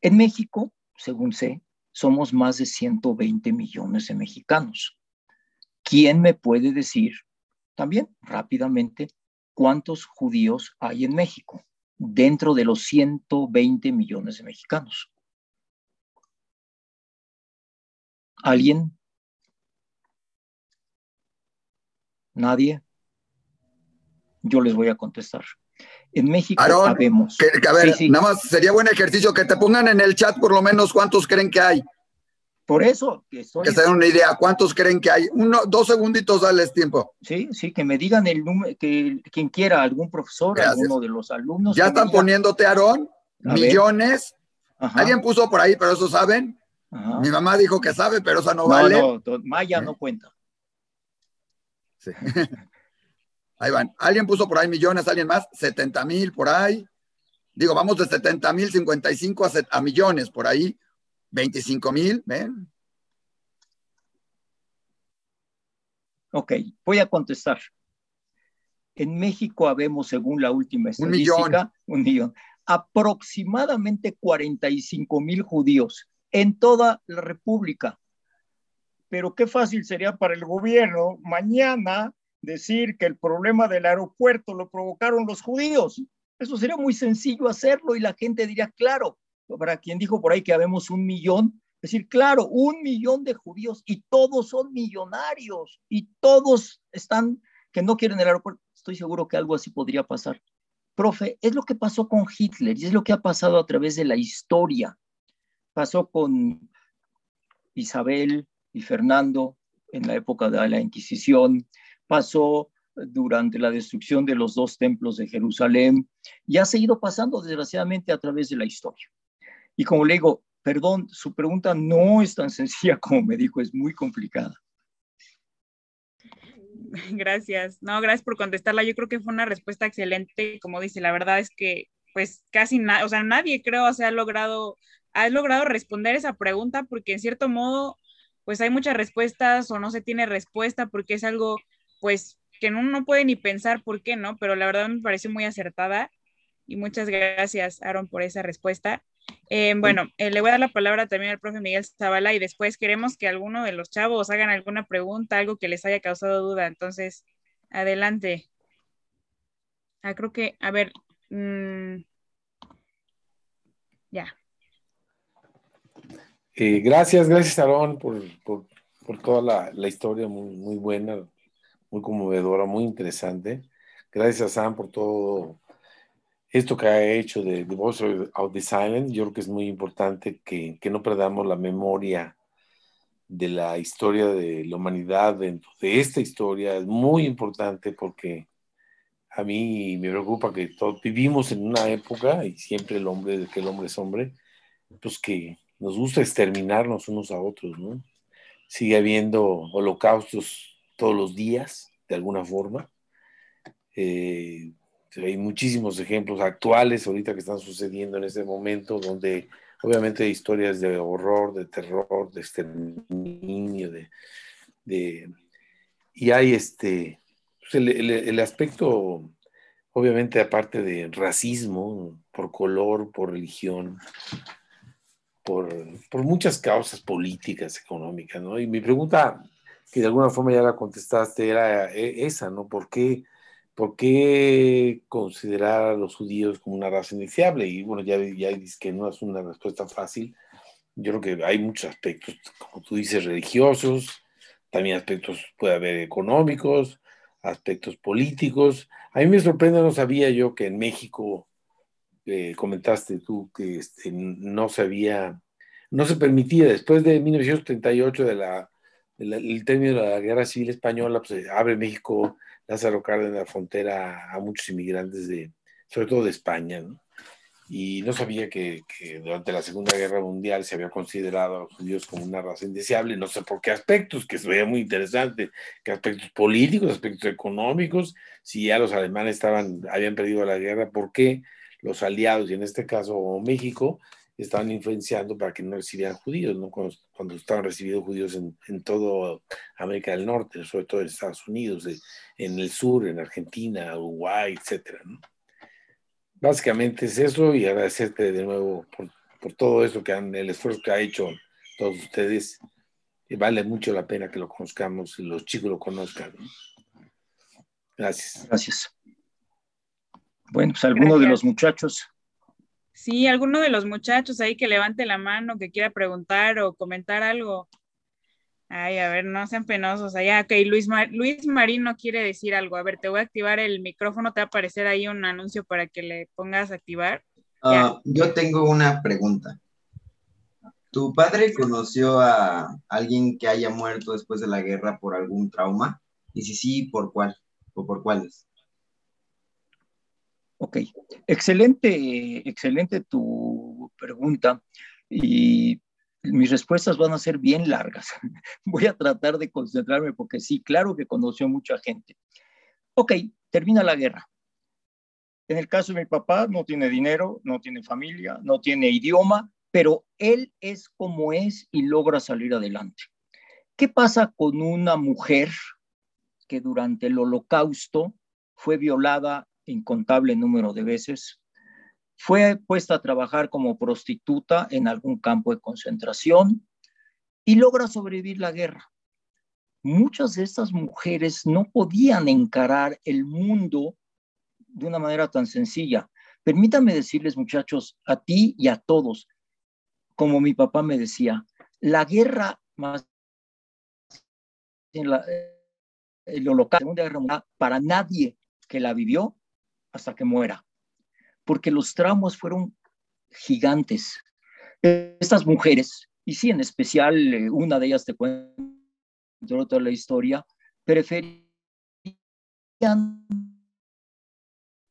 En México, según sé, somos más de 120 millones de mexicanos. ¿Quién me puede decir también rápidamente cuántos judíos hay en México dentro de los 120 millones de mexicanos? ¿Alguien? ¿Nadie? Yo les voy a contestar. En México sabemos. a ver, nada más sería buen ejercicio que te pongan en el chat por lo menos cuántos creen que hay. Por eso que Que se den una idea, ¿cuántos creen que hay? Uno, dos segunditos, dales tiempo. Sí, sí, que me digan el número, que quien quiera, algún profesor, alguno de los alumnos. Ya están poniéndote, Aarón, millones. Alguien puso por ahí, pero eso saben. Mi mamá dijo que sabe, pero esa no, vale. No, Maya no cuenta. Sí. *laughs* Ahí van. Alguien puso por ahí millones, alguien más, 70 mil por ahí. Digo, vamos de 70 mil, 55 a, a millones por ahí. 25 mil, ¿ven? Ok, voy a contestar. En México habemos, según la última estadística, un millón. aproximadamente 45 mil judíos en toda la República. Pero qué fácil sería para el gobierno mañana decir que el problema del aeropuerto lo provocaron los judíos. Eso sería muy sencillo hacerlo y la gente diría, claro, para quien dijo por ahí que habemos un millón, decir, claro, un millón de judíos y todos son millonarios y todos están que no quieren el aeropuerto. Estoy seguro que algo así podría pasar. Profe, es lo que pasó con Hitler y es lo que ha pasado a través de la historia. Pasó con Isabel y Fernando en la época de la Inquisición, pasó durante la destrucción de los dos templos de Jerusalén y ha seguido pasando desgraciadamente a través de la historia. Y como le digo, perdón, su pregunta no es tan sencilla *laughs* como me dijo, es muy complicada. Gracias. No, gracias por contestarla. Yo creo que fue una respuesta excelente. Como dice, la verdad es que pues casi nada, o sea, nadie creo se ha logrado, ha logrado responder esa pregunta porque en cierto modo, pues hay muchas respuestas o no se tiene respuesta porque es algo pues que uno no puede ni pensar por qué, ¿no? Pero la verdad me pareció muy acertada y muchas gracias, Aaron, por esa respuesta. Eh, bueno, eh, le voy a dar la palabra también al profe Miguel Zavala y después queremos que alguno de los chavos hagan alguna pregunta, algo que les haya causado duda. Entonces, adelante. Ah, creo que, a ver, mm, ya. Gracias, gracias, Aaron, por, toda la, la historia muy, muy buena muy conmovedora, muy interesante. Gracias a Sam por todo esto que ha hecho de The Voice of the Silent. Yo creo que es muy importante que, que no perdamos la memoria de la historia de la humanidad dentro de esta historia. Es muy importante porque a mí me preocupa que todos vivimos en una época y siempre el hombre, que el hombre es hombre, pues que nos gusta exterminarnos unos a otros, ¿no? Sigue habiendo holocaustos todos los días, de alguna forma. Eh, hay muchísimos ejemplos actuales ahorita que están sucediendo en este momento, donde obviamente hay historias de horror, de terror, de exterminio, de, y hay este, pues, el, aspecto, obviamente aparte de racismo, por color, por religión, por, por muchas causas políticas, económicas, ¿no? Y mi pregunta que de alguna forma ya la contestaste, era eh, esa, ¿no? ¿Por qué, ¿Por qué considerar a los judíos como una raza iniciable? Y bueno, ya, ya dices que no es una respuesta fácil. Yo creo que hay muchos aspectos, como tú dices, religiosos, también aspectos, puede haber económicos, aspectos políticos. A mí me sorprende, no sabía yo que en México, eh, comentaste tú que este, no se había, no se permitía, después de 1938, de la el, término de la guerra civil española, pues abre México, Lázaro Cárdenas, la frontera a muchos inmigrantes, de, sobre todo de España, ¿no? Y no sabía que, que, durante la Segunda Guerra Mundial se había considerado a los judíos como una raza indeseable, no sé por qué aspectos, que se veía muy interesante, qué aspectos políticos, aspectos económicos, si ya los alemanes estaban, habían perdido la guerra, ¿por qué los aliados, y en este caso México, estaban influenciando para que no recibieran judíos, ¿no? cuando, estaban recibiendo judíos en, en toda América del Norte, sobre todo en Estados Unidos, en el sur, en Argentina, Uruguay, etc. ¿no? Básicamente es eso y agradecerte de nuevo por, por todo eso, que han, el esfuerzo que ha hecho todos ustedes. Y vale mucho la pena que lo conozcamos y los chicos lo conozcan. Gracias. Gracias. Bueno, pues alguno de los muchachos. Sí, alguno de los muchachos ahí que levante la mano, que quiera preguntar o comentar algo. Ay, a ver, no sean penosos. Allá, ok, Luis, Luis Marino quiere decir algo. A ver, te voy a activar el micrófono, te va a aparecer ahí un anuncio para que le pongas a activar. Ah, yo tengo una pregunta. ¿Tu padre conoció a alguien que haya muerto después de la guerra por algún trauma? Y si sí, ¿por cuál? ¿O por cuáles? Ok, excelente, excelente tu pregunta. Y mis respuestas van a ser bien largas. *laughs* Voy a tratar de concentrarme porque sí, claro que conoció mucha gente. Ok, termina la guerra. En el caso de mi papá, no tiene dinero, no tiene familia, no tiene idioma, pero él es como es y logra salir adelante. ¿Qué pasa con una mujer que durante el holocausto fue violada incontable número de veces? Fue puesta a trabajar como prostituta en algún campo de concentración y logra sobrevivir la guerra. Muchas de estas mujeres no podían encarar el mundo de una manera tan sencilla. Permítame decirles, muchachos, a ti y a todos, como mi papá me decía, la guerra más en la, el holocausto, la guerra para nadie que la vivió hasta que muera, porque los traumas fueron gigantes. Estas mujeres, y sí, en especial eh, una de ellas te cuento toda la historia, preferían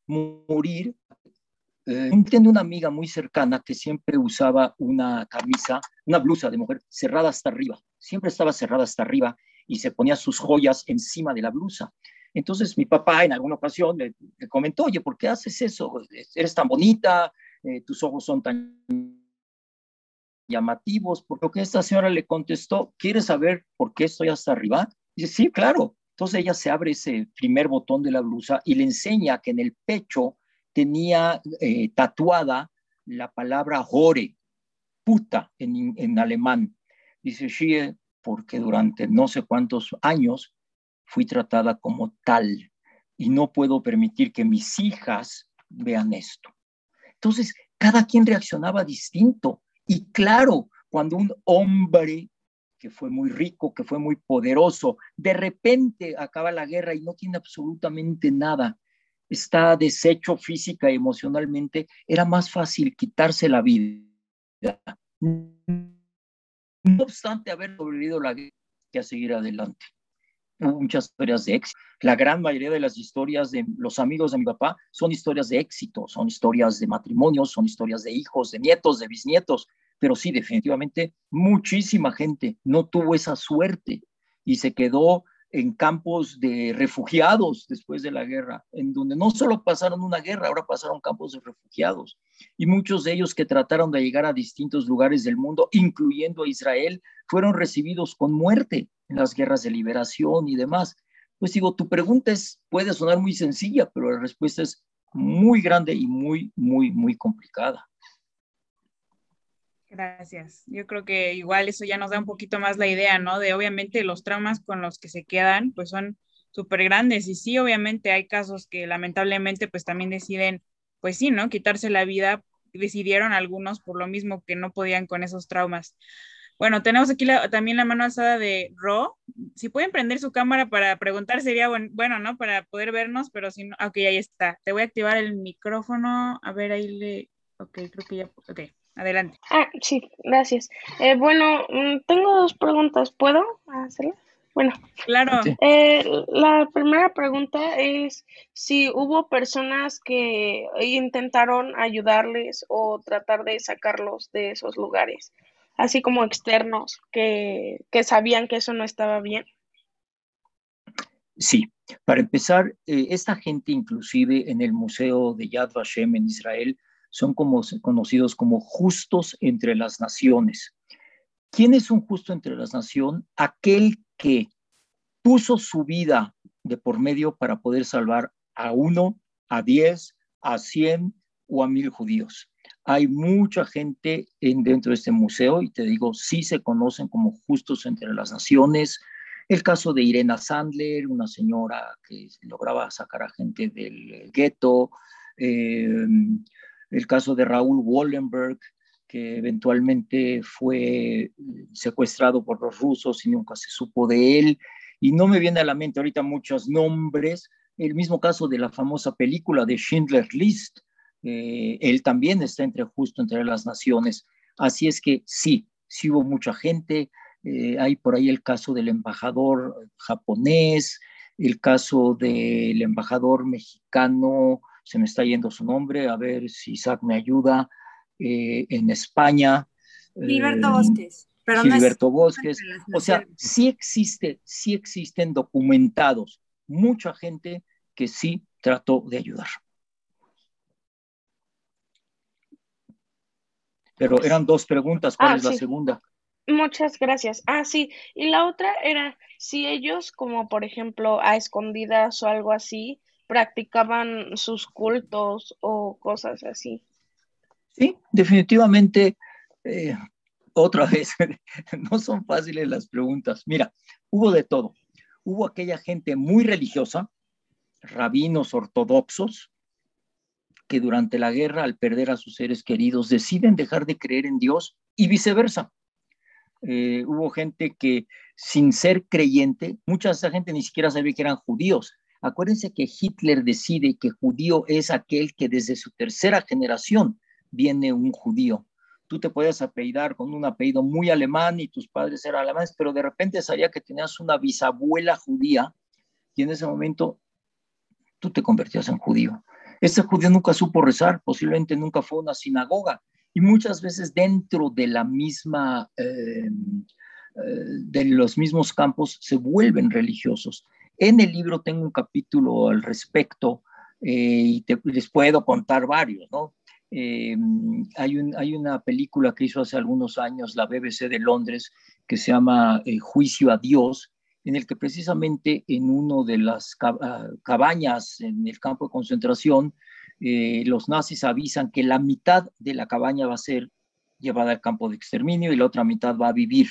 morir. Eh, tengo una amiga muy cercana que siempre usaba una camisa, una blusa de mujer cerrada hasta arriba, siempre estaba cerrada hasta arriba y se ponía sus joyas encima de la blusa. Entonces mi papá en alguna ocasión le, comentó, oye, ¿por qué haces eso? Eres tan bonita, eh, tus ojos son tan llamativos, por lo que esta señora le contestó, ¿quieres saber por qué estoy hasta arriba? dice, sí, claro, entonces ella se abre ese primer botón de la blusa y le enseña que en el pecho tenía eh, tatuada la palabra Hore, puta en, en alemán. Dice Shie, porque durante no sé cuántos años fui tratada como tal y no puedo permitir que mis hijas vean esto. Entonces, cada quien reaccionaba distinto. Y claro, cuando un hombre que fue muy rico, que fue muy poderoso. De repente acaba la guerra y no tiene absolutamente nada. Está deshecho física y emocionalmente. Era más fácil quitarse la vida. No obstante haber sobrevivido la guerra, que a seguir adelante. Muchas historias de éxito. La gran mayoría de las historias de los amigos de mi papá son historias de éxito, son historias de matrimonios, son historias de hijos, de nietos, de bisnietos pero sí, definitivamente muchísima gente no tuvo esa suerte y se quedó en campos de refugiados después de la guerra, en donde no solo pasaron una guerra, ahora pasaron campos de refugiados. Y muchos de ellos que trataron de llegar a distintos lugares del mundo, incluyendo a Israel, fueron recibidos con muerte en las guerras de liberación y demás. Pues digo, tu pregunta es, puede sonar muy sencilla, pero la respuesta es muy grande y muy, muy, muy complicada. Gracias. Yo creo que igual eso ya nos da un poquito más la idea, ¿no? De obviamente los traumas con los que se quedan, pues son súper grandes y sí, obviamente hay casos que lamentablemente pues también deciden, pues sí, ¿no? Quitarse la vida, decidieron algunos por lo mismo que no podían con esos traumas. Bueno, tenemos aquí también la mano alzada de Ro. Si pueden prender su cámara para preguntar sería bueno, ¿no? Para poder vernos, pero si no, ok, ahí está. Te voy a activar el micrófono. A ver, ahí le, ok, creo que ya, ok. Adelante. Ah, sí, gracias. Eh, bueno, mm, tengo dos preguntas. ¿Puedo hacerlas? Bueno, claro. Eh, la primera pregunta es si hubo personas que intentaron ayudarles o tratar de sacarlos de esos lugares, así como externos que, que sabían que eso no estaba bien. Sí, para empezar, eh, esta gente inclusive en el Museo de Yad Vashem en Israel son como, conocidos como justos entre las naciones. ¿Quién es un justo entre las naciones? Aquel que puso su vida de por medio para poder salvar a uno, a diez, a cien o a mil judíos. Hay mucha gente en, dentro de este museo y te digo, sí se conocen como justos entre las naciones. El caso de Irena Sandler, una señora que lograba sacar a gente del gueto. Eh, el caso de Raúl Wallenberg, que eventualmente fue secuestrado por los rusos y nunca se supo de él. Y no me viene a la mente ahorita muchos nombres. El mismo caso de la famosa película de Schindler List. Eh, él también está entre justo entre las naciones. Así es que sí, sí hubo mucha gente. Eh, hay por ahí el caso del embajador japonés, el caso del embajador mexicano, se me está yendo su nombre, a ver si Isaac me ayuda, eh, en España. Gilberto Bosques. Pero Gilberto Bosques. O sea, sí existe, sí existen documentados mucha gente que sí trató de ayudar. Pero eran dos preguntas. ¿Cuál ah, es la segunda? Muchas gracias. Ah, sí. Y la otra era si ellos, como por ejemplo a escondidas o algo así, practicaban sus cultos o cosas así. Sí, definitivamente, eh, otra vez, *laughs* no son fáciles las preguntas. Mira, hubo de todo. Hubo aquella gente muy religiosa, rabinos ortodoxos, que durante la guerra, al perder a sus seres queridos, deciden dejar de creer en Dios y viceversa. Eh, hubo gente que, sin ser creyente, mucha de esa gente ni siquiera sabía que eran judíos. Acuérdense que Hitler decide que judío es aquel que desde su tercera generación viene un judío. Tú te puedes apellidar con un apellido muy alemán y tus padres eran alemanes, pero de repente sabía que tenías una bisabuela judía y en ese momento tú te convertías en judío. Ese judío nunca supo rezar, posiblemente nunca fue a una sinagoga y muchas veces dentro de la misma, eh, eh, de los mismos campos se vuelven religiosos. En el libro tengo un capítulo al respecto eh, y les puedo contar varios, ¿no? Hay, un, hay, una película que hizo hace algunos años la BBC de Londres que se llama eh, Juicio a Dios, en el que precisamente en uno de las ah, cabañas en el campo de concentración, eh, los nazis avisan que la mitad de la cabaña va a ser llevada al campo de exterminio y la otra mitad va a vivir.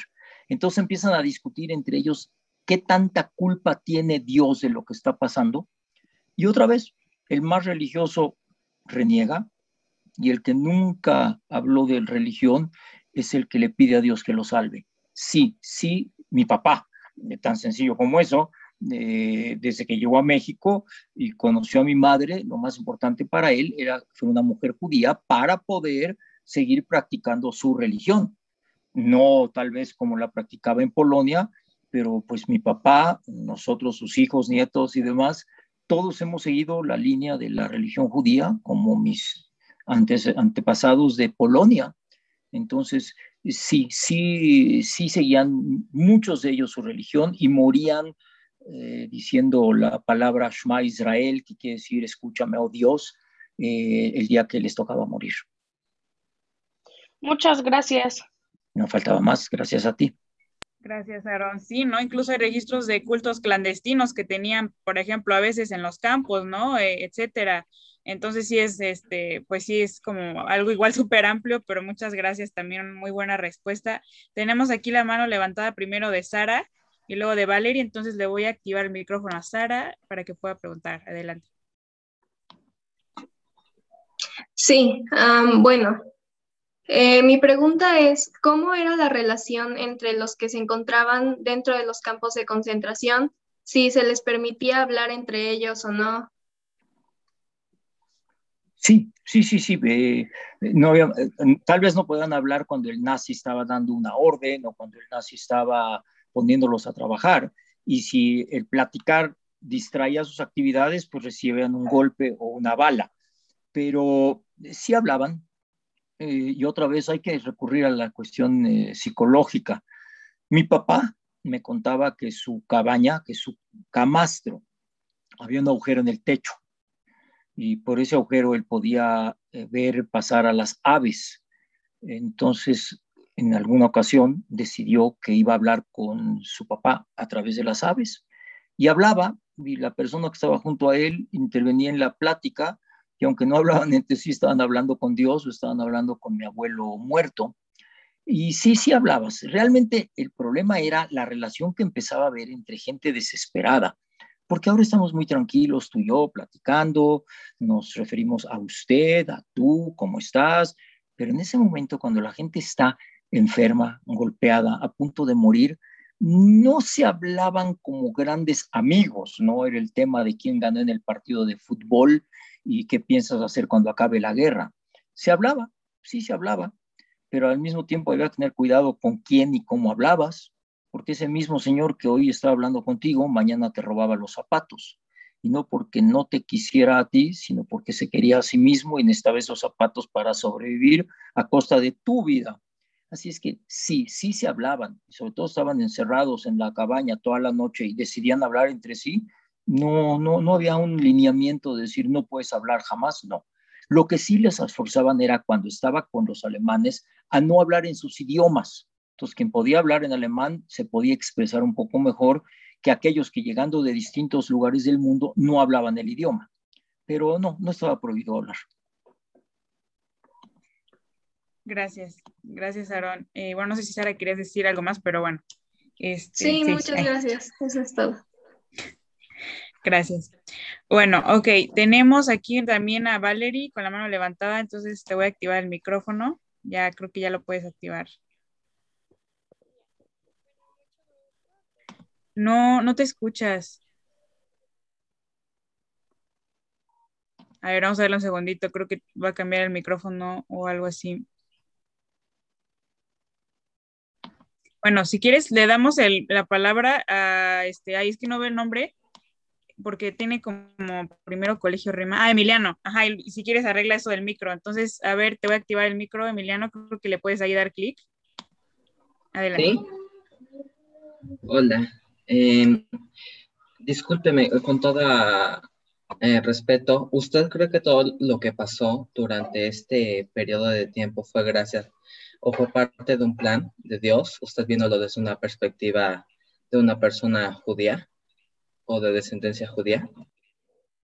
Entonces empiezan a discutir entre ellos qué tanta culpa tiene Dios de lo que está pasando. Y otra vez, el más religioso reniega, y el que nunca habló de religión es el que le pide a Dios que lo salve. Sí, sí, mi papá, tan sencillo como eso, desde que llegó a México y conoció a mi madre, lo más importante para él era que una mujer judía para poder seguir practicando su religión. No tal vez como la practicaba en Polonia, pero pues mi papá, nosotros, sus hijos, nietos y demás, todos hemos seguido la línea de la religión judía, como mis antepasados de Polonia. Entonces, sí, sí, sí seguían muchos de ellos su religión y morían eh, diciendo la palabra Shema Israel, que quiere decir escúchame, oh Dios, eh, el día que les tocaba morir. Muchas gracias. No faltaba más, gracias a ti. Gracias, Aaron. Sí, ¿no? Incluso hay registros de cultos clandestinos que tenían, por ejemplo, a veces en los campos, ¿no? Eh, etcétera. Entonces sí es, este, pues sí es como algo igual *laughs* súper amplio, pero muchas gracias también, muy buena respuesta. Tenemos aquí la mano levantada primero de Sara y luego de Valeria, entonces le voy a activar el micrófono a Sara para que pueda preguntar. Adelante. Sí, bueno, eh, mi pregunta es, ¿cómo era la relación entre los que se encontraban dentro de los campos de concentración? Si se les permitía hablar entre ellos o no. Sí, sí, sí, sí. no eh, tal vez no puedan hablar cuando el nazi estaba dando una orden o cuando el nazi estaba poniéndolos a trabajar. Y si el platicar distraía sus actividades, pues recibían un golpe o una bala. Pero sí hablaban. Eh, y otra vez hay que recurrir a la cuestión eh, psicológica. Mi papá me contaba que su cabaña, que su camastro, había un agujero en el techo y por ese agujero él podía eh, ver pasar a las aves. Entonces, en alguna ocasión decidió que iba a hablar con su papá a través de las aves y hablaba y la persona que estaba junto a él intervenía en la plática y aunque no hablaban *laughs* entre sí, estaban hablando con Dios o estaban hablando con mi abuelo muerto. Y sí, sí hablabas. Realmente el problema era la relación que empezaba a haber entre gente desesperada, porque ahora estamos muy tranquilos, tú y yo, platicando, nos referimos a usted, a tú, cómo estás, pero en ese momento cuando la gente está enferma, golpeada, a punto de morir, no se hablaban como grandes amigos, no era el tema de quién ganó en el partido de fútbol y qué piensas hacer cuando acabe la guerra. Se hablaba, sí se hablaba, pero al mismo tiempo había que tener cuidado con quién y cómo hablabas, porque ese mismo señor que hoy está hablando contigo, mañana te robaba los zapatos. Y no porque no te quisiera a ti, sino porque se quería a sí mismo y necesitaba esos zapatos para sobrevivir a costa de tu vida. Así es que sí, sí se hablaban, sobre todo estaban encerrados en la cabaña toda la noche y decidían hablar entre sí. No, no, no había un lineamiento de decir no puedes hablar jamás, no. Lo que sí les esforzaban era cuando estaba con los alemanes a no hablar en sus idiomas. Entonces, quien podía hablar en alemán se podía expresar un poco mejor que aquellos que llegando de distintos lugares del mundo no hablaban el idioma. Pero no, no estaba prohibido hablar. Gracias, gracias, Aaron. Eh, bueno, no sé si Sara querías decir algo más, pero bueno. Este, sí, muchas gracias. Eso es todo. Gracias. Bueno, ok, tenemos aquí también a Valerie con la mano levantada, entonces te voy a activar el micrófono. Ya creo que ya lo puedes activar. No, no te escuchas. A ver, vamos a verlo un segundito. Creo que va a cambiar el micrófono o algo así. Bueno, si quieres, le damos la palabra a este. Ahí es que no ve el nombre porque tiene como primero colegio Rima. Ah, Emiliano. Ajá, y si quieres arregla eso del micro. Entonces, a ver, te voy a activar el micro, Emiliano. Creo que le puedes ahí dar clic. Adelante. ¿Sí? Hola. Eh, discúlpeme, con todo eh, respeto, ¿usted cree que todo lo que pasó durante este periodo de tiempo fue gracias o fue parte de un plan de Dios? ¿Usted viéndolo desde una perspectiva de una persona judía? O de descendencia judía?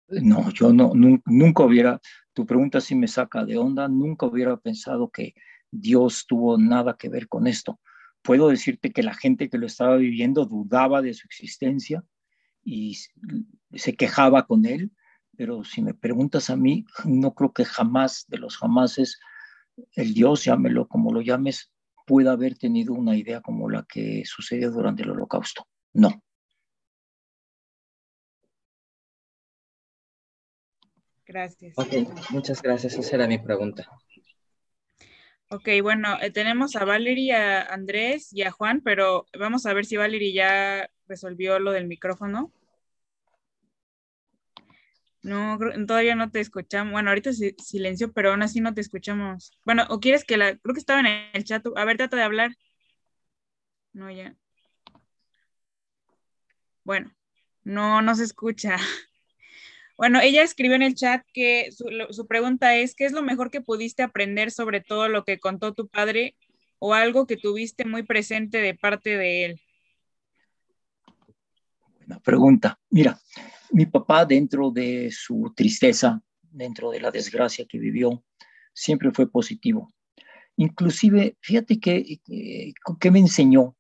No, yo no, nunca hubiera, tu pregunta sí me saca de onda, nunca hubiera pensado que Dios tuvo nada que ver con esto. Puedo decirte que la gente que lo estaba viviendo dudaba de su existencia y se quejaba con él, pero si me preguntas a mí, no creo que jamás de los jamases el Dios, llámelo como lo llames, pueda haber tenido una idea como la que sucedió durante el holocausto. No. Gracias. Ok, muchas gracias. Esa era mi pregunta. Ok, bueno, eh, tenemos a Valerie, a Andrés y a Juan, pero vamos a ver si Valerie ya resolvió lo del micrófono. No, todavía no te escuchamos. Bueno, ahorita silencio, pero aún así no te escuchamos. Bueno, o quieres que la, creo que estaba en el chat. A ver, trata de hablar. No, ya. Bueno, no, no se escucha. *laughs* Bueno, ella escribió en el chat que su, pregunta es, ¿qué es lo mejor que pudiste aprender sobre todo lo que contó tu padre o algo que tuviste muy presente de parte de él? Buena pregunta. Mira, mi papá dentro de su tristeza, dentro de la desgracia que vivió, siempre fue positivo. Inclusive, fíjate que, que me enseñó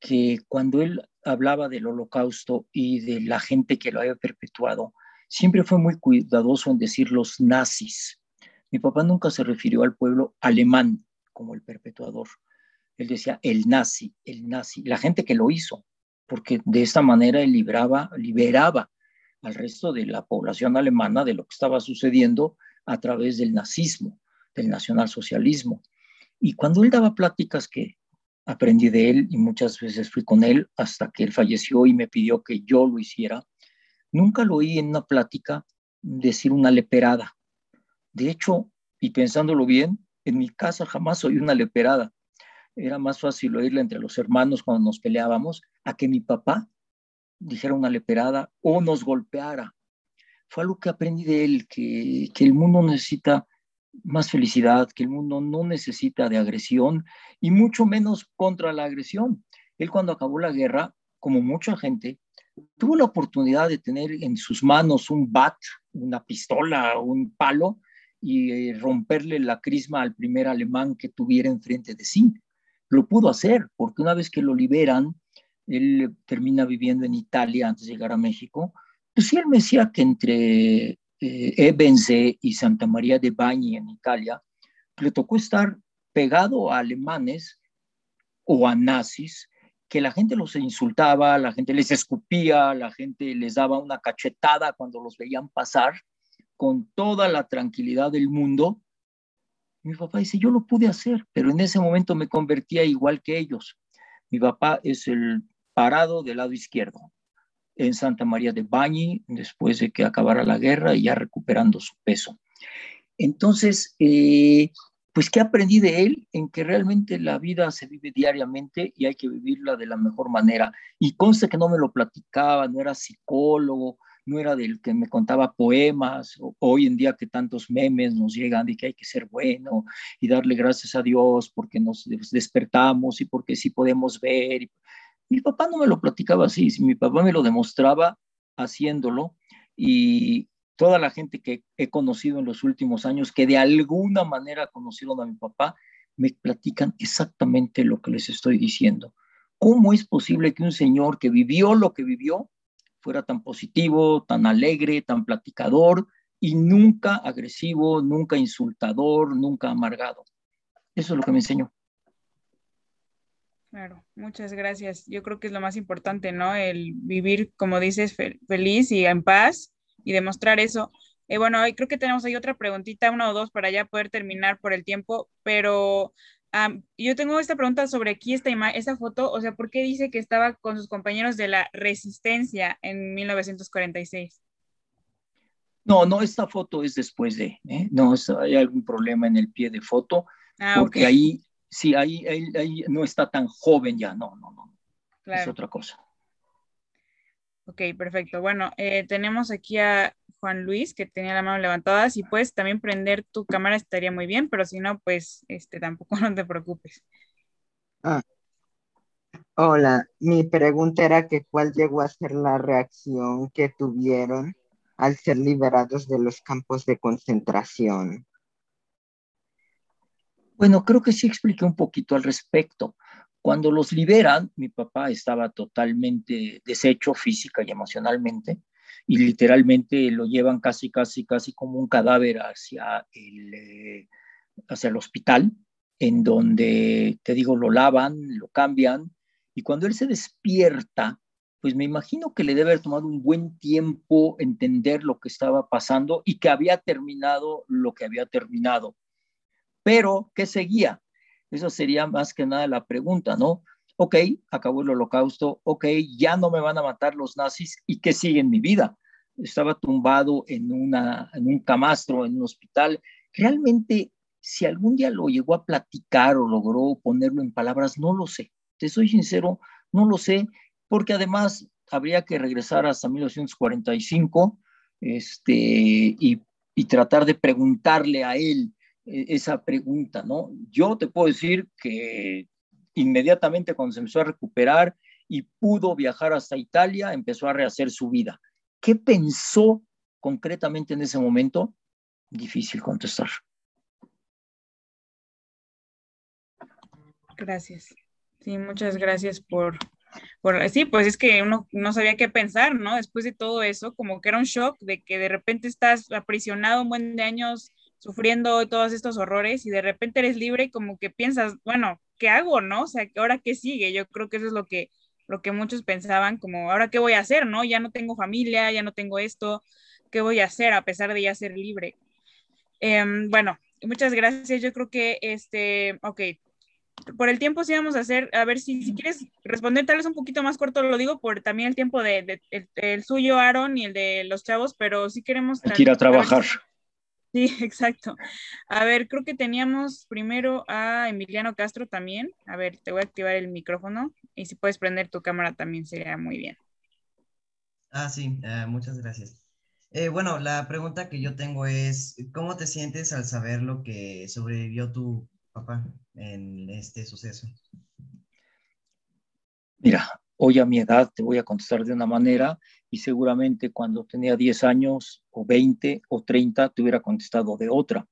que cuando él hablaba del holocausto y de la gente que lo había perpetuado, siempre fue muy cuidadoso en decir los nazis. Mi papá nunca se refirió al pueblo alemán como el perpetuador. Él decía el nazi, el nazi, la gente que lo hizo, porque de esta manera él libraba, liberaba al resto de la población alemana de lo que estaba sucediendo a través del nazismo, del nacionalsocialismo. Y cuando él daba pláticas que aprendí de él y muchas veces fui con él hasta que él falleció y me pidió que yo lo hiciera, Nunca lo oí en una plática decir una leperada. De hecho, y pensándolo bien, en mi casa jamás oí una leperada. Era más fácil oírla entre los hermanos cuando nos peleábamos a que mi papá dijera una leperada o nos golpeara. Fue algo que aprendí de él, que, que el mundo necesita más felicidad, que el mundo no necesita de agresión y mucho menos contra la agresión. Él cuando acabó la guerra, como mucha gente, tuvo la oportunidad de tener en sus manos un bat, una pistola, un palo y eh, romperle la crisma al primer alemán que tuviera enfrente de sí. Lo pudo hacer porque una vez que lo liberan, él termina viviendo en Italia antes de llegar a México. Pues sí, él me decía que entre eh, y Santa María de Bagni en Italia, le tocó estar pegado a alemanes o a nazis, que la gente los insultaba, la gente les escupía, la gente les daba una cachetada cuando los veían pasar con toda la tranquilidad del mundo. Mi papá dice, yo lo pude hacer, pero en ese momento me convertía igual que ellos. Mi papá es el parado del lado izquierdo, en Santa María de Bañi, después de que acabara la guerra y ya recuperando su peso. Entonces, eh, pues, ¿qué aprendí de él? En que realmente la vida se vive diariamente y hay que vivirla de la mejor manera. Y conste que no me lo platicaba, no era psicólogo, no era del que me contaba poemas, hoy en día que tantos memes nos llegan de que hay que ser bueno y darle gracias a Dios porque nos despertamos y porque sí podemos ver. Mi papá no me lo platicaba así, mi papá me lo demostraba haciéndolo y toda la gente que he conocido en los últimos años que de alguna manera conocieron a mi papá, me platican exactamente lo que les estoy diciendo. ¿Cómo es posible que un señor que vivió lo que vivió fuera tan positivo, tan alegre, tan platicador y nunca agresivo, nunca insultador, nunca amargado? Eso es lo que me enseñó. Claro, muchas gracias. Yo creo que es lo más importante, ¿no? El vivir, como dices, feliz y en paz y demostrar eso. Eh, bueno, creo que tenemos ahí otra preguntita, una o dos, para ya poder terminar por el tiempo, pero yo tengo esta pregunta sobre aquí, esta, esta foto, o sea, ¿por qué dice que estaba con sus compañeros de la resistencia en 1946? No, no, esta foto es después de, ¿eh? no, hay algún problema en el pie de foto, ah, porque ahí, sí, ahí, ahí, no está tan joven ya, no, no, no, es otra cosa. Ok, perfecto. Bueno, eh, tenemos aquí a Juan Luis que tenía la mano levantada. Si puedes también prender tu cámara estaría muy bien, pero si no, pues este, tampoco *laughs* no te preocupes. Ah. Hola, mi pregunta era que cuál llegó a ser la reacción que tuvieron al ser liberados de los campos de concentración. Bueno, creo que sí expliqué un poquito al respecto. Cuando los liberan, mi papá estaba totalmente deshecho física y emocionalmente y literalmente lo llevan casi, casi, casi como un cadáver hacia el, eh, hacia el hospital, en donde, te digo, lo lavan, lo cambian y cuando él se despierta, pues me imagino que le debe haber tomado un buen tiempo entender lo que estaba pasando y que había terminado lo que había terminado. Pero, ¿qué seguía? Esa sería más que nada la pregunta, ¿no? Ok, acabó el holocausto, ok, ya no me van a matar los nazis y qué sigue en mi vida. Estaba tumbado en, un camastro, en un hospital. Realmente, si algún día lo llegó a platicar o logró ponerlo en palabras, no lo sé. Te soy sincero, no lo sé, porque además habría que regresar hasta 1945 este, y, y tratar de preguntarle a él esa pregunta, ¿no? Yo te puedo decir que inmediatamente cuando se empezó a recuperar y pudo viajar hasta Italia, empezó a rehacer su vida. ¿Qué pensó concretamente en ese momento? Difícil contestar. Gracias. Sí, muchas gracias por, por, sí, pues es que uno no sabía qué pensar, ¿no? Después de todo eso, como que era un shock de que de repente estás aprisionado un buen de años sufriendo todos estos horrores y de repente eres libre y como que piensas, bueno, ¿qué hago, no? O sea, ¿ahora qué sigue? Yo creo que eso es lo que, lo que muchos pensaban, como, ¿ahora qué voy a hacer, no? Ya no tengo familia, ya no tengo esto, ¿qué voy a hacer a pesar de ya ser libre? Em, bueno, muchas gracias. Yo creo que, este, ok, por el tiempo sí vamos a hacer, a ver si, si quieres responder tal vez un poquito más corto, lo digo por también el tiempo de, el, suyo, Aaron, y el de los chavos, pero sí queremos... Hay que ir a trabajar. Sí, *laughs* exacto. A ver, creo que teníamos primero a Emiliano Castro también. A ver, te voy a activar el micrófono y si puedes prender tu cámara también sería muy bien. Ah, sí, eh, muchas gracias. Eh, bueno, la pregunta que yo tengo es, ¿cómo te sientes al saber lo que sobrevivió tu papá en este suceso? Mira, Hoy a mi edad te voy a contestar de una manera y seguramente cuando tenía 10 años o 20 o 30 te hubiera contestado de otra.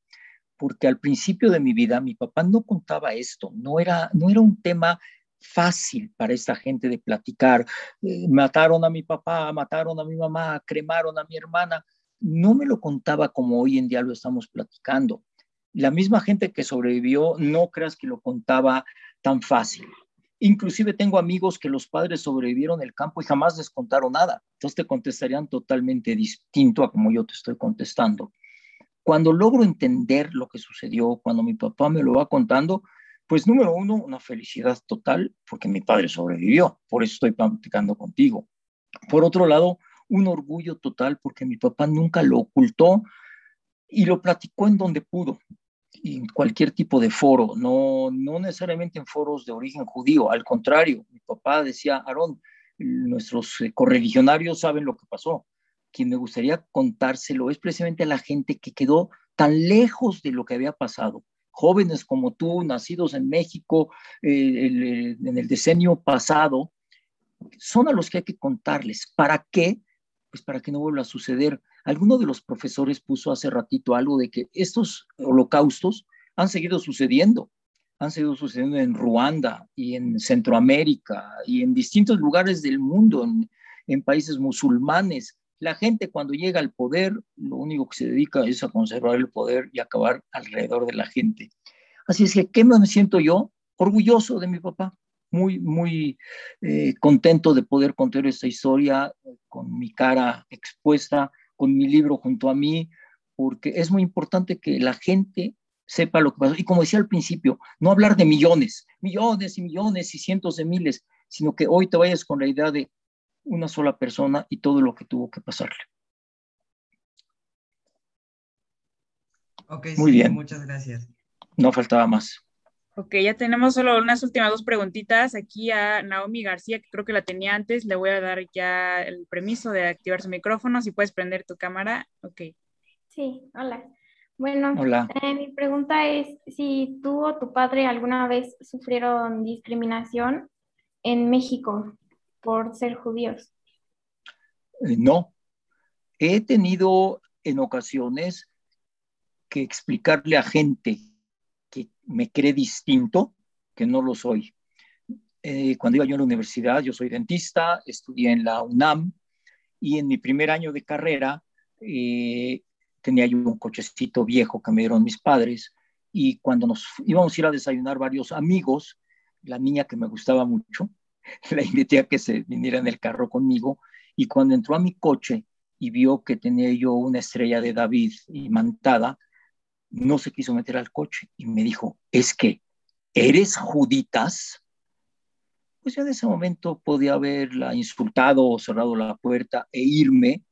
Porque al principio de mi vida mi papá no contaba esto, no era, no era un tema fácil para esta gente de platicar. Eh, mataron a mi papá, mataron a mi mamá, cremaron a mi hermana. No me lo contaba como hoy en día lo estamos platicando. La misma gente que sobrevivió, no creas que lo contaba tan fácil. Inclusive tengo amigos que los padres sobrevivieron el campo y jamás les contaron nada. Entonces te contestarían totalmente distinto a como yo te estoy contestando. Cuando logro entender lo que sucedió, cuando mi papá me lo va contando, pues número uno, una felicidad total porque mi padre sobrevivió, por eso estoy platicando contigo. Por otro lado, un orgullo total porque mi papá nunca lo ocultó y lo platicó en donde pudo, en cualquier tipo de foro, no, no necesariamente en foros de origen judío, al contrario, mi papá decía, Aarón, nuestros eh, correligionarios saben lo que pasó. Quien me gustaría contárselo es precisamente a la gente que quedó tan lejos de lo que había pasado, jóvenes como tú, nacidos en México eh, en el decenio pasado, son a los que hay que contarles. ¿Para qué? Pues para que no vuelva a suceder. Alguno de los profesores puso hace ratito algo de que estos holocaustos han seguido sucediendo. Han seguido sucediendo en Ruanda y en Centroamérica y en distintos lugares del mundo, en, países musulmanes. La gente cuando llega al poder, lo único que se dedica es a conservar el poder y acabar alrededor de la gente. Así es que, ¿qué me siento yo? Orgulloso de mi papá, muy, muy eh, contento de poder contar esta historia eh, con mi cara expuesta, con mi libro junto a mí, porque es muy importante que la gente sepa lo que pasó. Y como decía al principio, no hablar de millones, millones y millones y cientos de miles, sino que hoy te vayas con la idea de una sola persona y todo lo que tuvo que pasarle. Ok, Muy bien. Muchas gracias. No faltaba más. Ok, ya tenemos solo unas últimas dos preguntitas aquí a Naomi García, que creo que la tenía antes. Le voy a dar ya el permiso de activar su micrófono. Si puedes prender tu cámara. Ok. Sí, hola. Bueno, hola. Eh, mi pregunta es si tú o tu padre alguna vez sufrieron discriminación en México por ser judíos? Eh, no. He tenido en ocasiones que explicarle a gente me cree distinto, que no lo soy. Eh, cuando iba yo a la universidad, yo soy dentista, estudié en la UNAM y en mi primer año de carrera eh, tenía yo un cochecito viejo que me dieron mis padres y cuando nos íbamos a ir a desayunar varios amigos, la niña que me gustaba mucho, *laughs* la invité a que se viniera en el carro conmigo y cuando entró a mi coche y vio que tenía yo una estrella de David imantada, no se quiso meter al coche y me dijo, es que, ¿eres juditas? Pues ya en ese momento podía haberla insultado o cerrado la puerta e irme.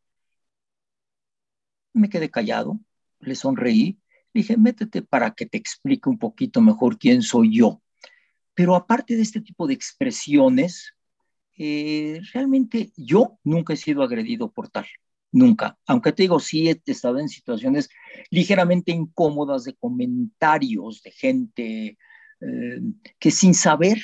Me quedé callado, le sonreí, le dije, métete para que te explique un poquito mejor quién soy yo. Pero aparte de este tipo de expresiones, eh, realmente yo nunca he sido agredido por tal, nunca. Aunque te digo, sí he estado en situaciones ligeramente incómodas de comentarios de gente eh, que sin saber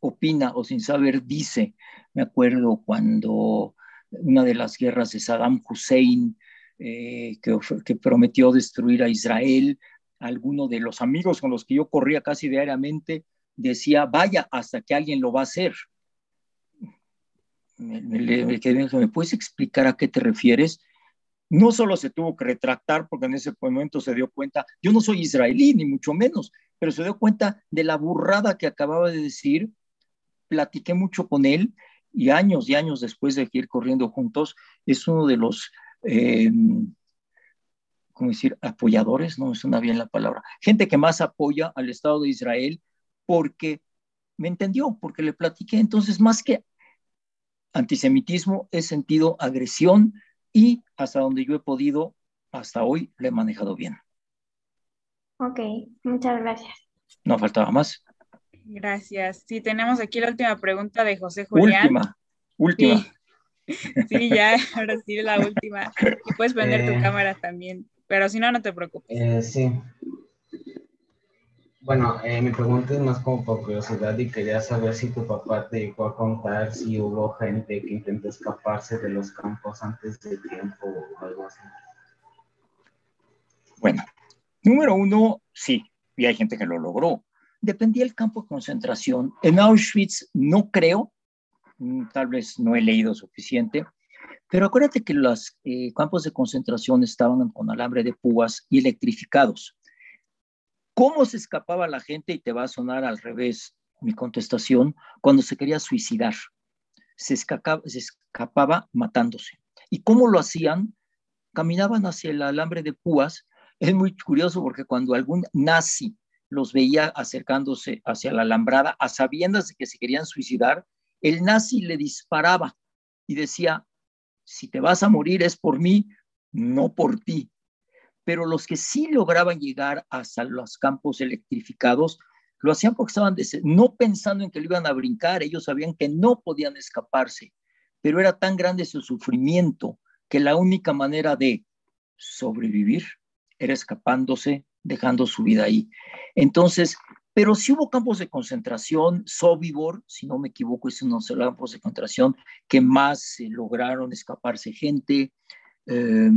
opina o sin saber dice. Me acuerdo cuando una de las guerras de Saddam Hussein, eh, que, que prometió destruir a Israel, alguno de los amigos con los que yo corría casi diariamente, decía, vaya, hasta que alguien lo va a hacer. Me, me, puedes explicar a qué te refieres? No solo se tuvo que retractar porque en ese momento se dio cuenta, yo no soy israelí, ni mucho menos, pero se dio cuenta de la burrada que acababa de decir, platiqué mucho con él y años y años después de ir corriendo juntos, es uno de los, eh, ¿cómo decir?, apoyadores, no es una bien la palabra, gente que más apoya al Estado de Israel porque me entendió, porque le platiqué. Entonces, más que antisemitismo, he sentido agresión y hasta donde yo he podido, hasta hoy, le he manejado bien. Ok, muchas gracias. No faltaba más. Gracias. Sí, tenemos aquí la última pregunta de José Julián. Última, última. Sí, *laughs* ya, ahora sí, la última. Y puedes prender tu eh. cámara también, pero si no, no te preocupes. Eh, sí. Bueno, eh, mi pregunta es más como por curiosidad y quería saber si tu papá te llegó a contar si hubo gente que intentó escaparse de los campos antes de tiempo o algo así. Bueno, número uno, sí, y hay gente que lo logró. Dependía del campo de concentración. En Auschwitz no creo, mm, tal vez no he leído suficiente, pero acuérdate que los eh, campos de concentración estaban con alambre de púas y electrificados. ¿Cómo se escapaba la gente? Y te va a sonar al revés mi contestación, cuando se quería suicidar. Se escapaba, se escapaba matándose. ¿Y cómo lo hacían? Caminaban hacia el alambre de púas. *laughs* Es muy curioso porque cuando algún nazi los veía acercándose hacia la alambrada, a sabiendas de que se querían suicidar, el nazi le disparaba y decía, si te vas a morir es por mí, no por ti pero los que sí lograban llegar hasta los campos electrificados, lo hacían porque estaban no pensando en que lo iban a brincar, ellos sabían que no podían escaparse, pero era tan grande su sufrimiento que la única manera de sobrevivir era escapándose, dejando su vida ahí. Entonces, pero sí hubo campos de concentración, Sobibor, si no me equivoco, es uno de los campos de concentración que más lograron escaparse gente. Eh,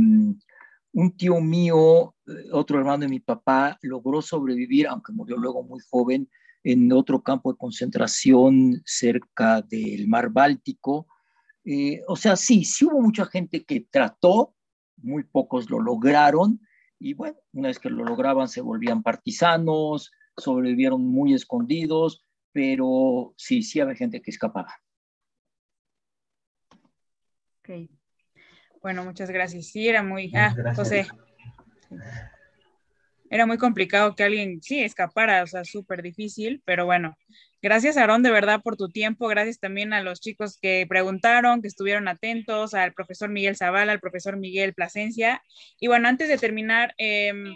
un tío mío, eh, otro hermano de mi papá, logró sobrevivir, aunque murió luego muy joven, en otro campo de concentración cerca del mar Báltico. Eh, o sea, sí, sí hubo mucha gente que trató, muy pocos lo lograron, y bueno, una vez que lo lograban se volvían partisanos, sobrevivieron muy escondidos, pero sí, sí había gente que escapaba. Okay. Bueno, muchas gracias. Sí, era muy, ah, José. Era muy complicado que alguien, sí, escapara, o sea, súper difícil, pero bueno, gracias Aarón de verdad por tu tiempo, gracias también a los chicos que preguntaron, que estuvieron atentos, al profesor Miguel Zavala, al profesor Miguel Plasencia. Y bueno, antes de terminar, em,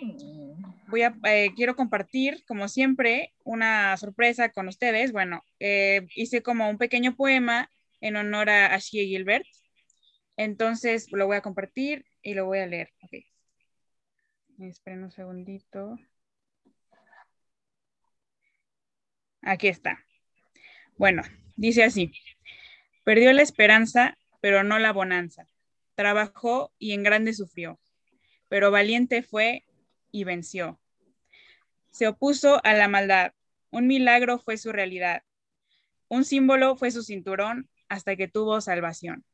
voy a, eh, quiero compartir, como siempre, una sorpresa con ustedes. Bueno, eh, hice como un pequeño poema en honor a Ashie Gilbert. Entonces lo voy a compartir y lo voy a leer. Esperen un segundito. Aquí está. Bueno, dice así. Perdió la esperanza, pero no la bonanza. Trabajó y en grande sufrió, pero valiente fue y venció. Se opuso a la maldad. Un milagro fue su realidad. Un símbolo fue su cinturón hasta que tuvo salvación.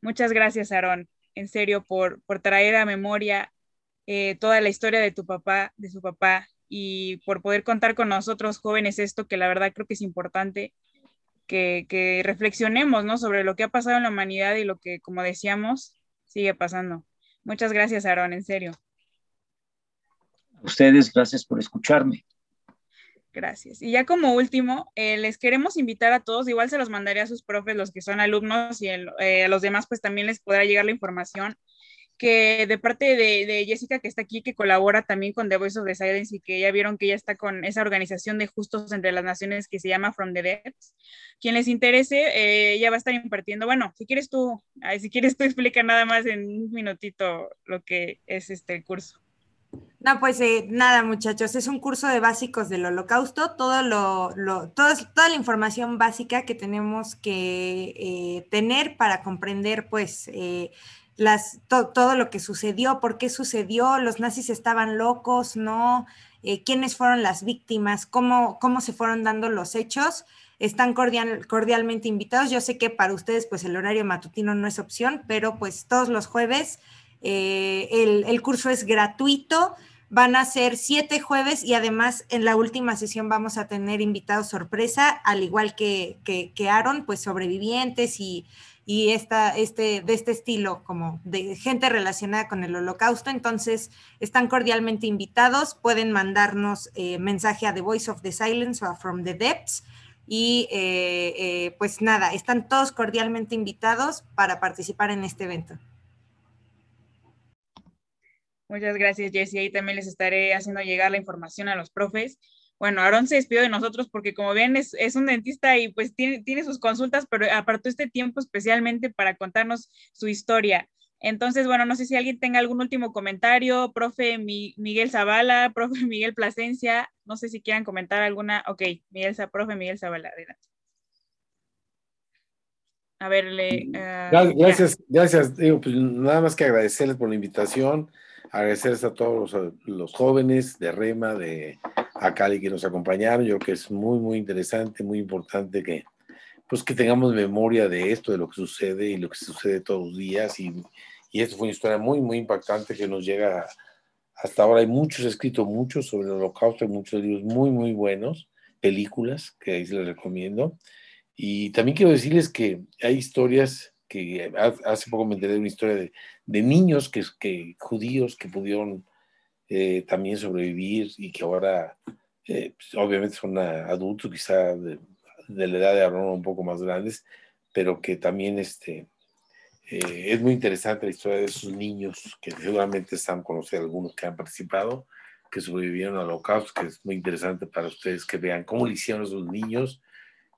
Muchas gracias, Aarón, en serio, por, por traer a memoria eh, toda la historia de tu papá, de su papá, y por poder contar con nosotros jóvenes esto, que la verdad creo que es importante que, que reflexionemos, ¿no? Sobre lo que ha pasado en la humanidad y lo que, como decíamos, sigue pasando. Muchas gracias, Aarón, en serio. Ustedes, gracias por escucharme. Gracias. Y ya como último, eh, les queremos invitar a todos, igual se los mandaré a sus profes, los que son alumnos, y eh, a los demás, pues también les podrá llegar la información que de parte de, Jessica que está aquí, que colabora también con The Voice of the Silence y que ya vieron que ella está con esa organización de justos entre las naciones que se llama From the Dead. Quien les interese, eh, ella va a estar impartiendo. Bueno, si quieres tú, si quieres tú *laughs* explica nada más en un minutito lo que es este curso. No, pues eh, nada, muchachos, es un curso de básicos del holocausto, todo lo, lo toda la información básica que tenemos que eh, tener para comprender, pues, eh, las, todo lo que sucedió, por qué sucedió, los nazis estaban locos, ¿no? quiénes fueron las víctimas, cómo, cómo se fueron dando los hechos. Están cordial, cordialmente invitados. Yo sé que para ustedes, pues, el horario matutino no es opción, pero pues todos los jueves eh, el, curso es gratuito. Van a ser siete jueves y además en la última sesión vamos a tener invitados sorpresa, al igual que, que, Aaron, pues sobrevivientes y, y esta, este, de este estilo, como de gente relacionada con el holocausto. Entonces, están cordialmente invitados. Pueden mandarnos eh, mensaje a The Voice of the Silence o a From the Depths. Y eh, pues nada, están todos cordialmente invitados para participar en este evento. Muchas gracias, Jessie. Ahí también les estaré haciendo llegar la información a los profes. Bueno, Aaron se despidió de nosotros porque como ven es, un dentista y pues tiene, tiene sus consultas, pero apartó este tiempo especialmente para contarnos su historia. Entonces, bueno, no sé si alguien tenga algún último comentario, profe Miguel Zavala, *laughs* profe Miguel Plasencia, no sé si quieran comentar alguna. Ok, Miguel, profe Miguel Zavala, adelante. A ver, le, uh, gracias, gracias. Digo, pues nada más que agradecerles por la invitación, agradecerles a todos los, los, jóvenes de Rema, de Acali que nos acompañaron. Yo creo que es muy, muy interesante, muy importante que, pues que tengamos memoria de esto, de lo que sucede y lo que sucede todos los días y y esto fue una historia muy, muy impactante que nos llega hasta ahora. Hay muchos escritos, muchos sobre el holocausto, hay muchos libros muy, muy buenos, películas que ahí se les recomiendo. Y también quiero decirles que hay historias que hace poco me enteré de una historia de, de niños que, que, judíos que pudieron eh, también sobrevivir y que ahora eh, pues, obviamente son adultos, quizá de, de, la edad de Aaron un poco más grandes, pero que también este, eh, es muy interesante la historia de esos niños que seguramente están conociendo algunos que han participado, que sobrevivieron al holocausto, que es muy interesante para ustedes que vean cómo le hicieron esos niños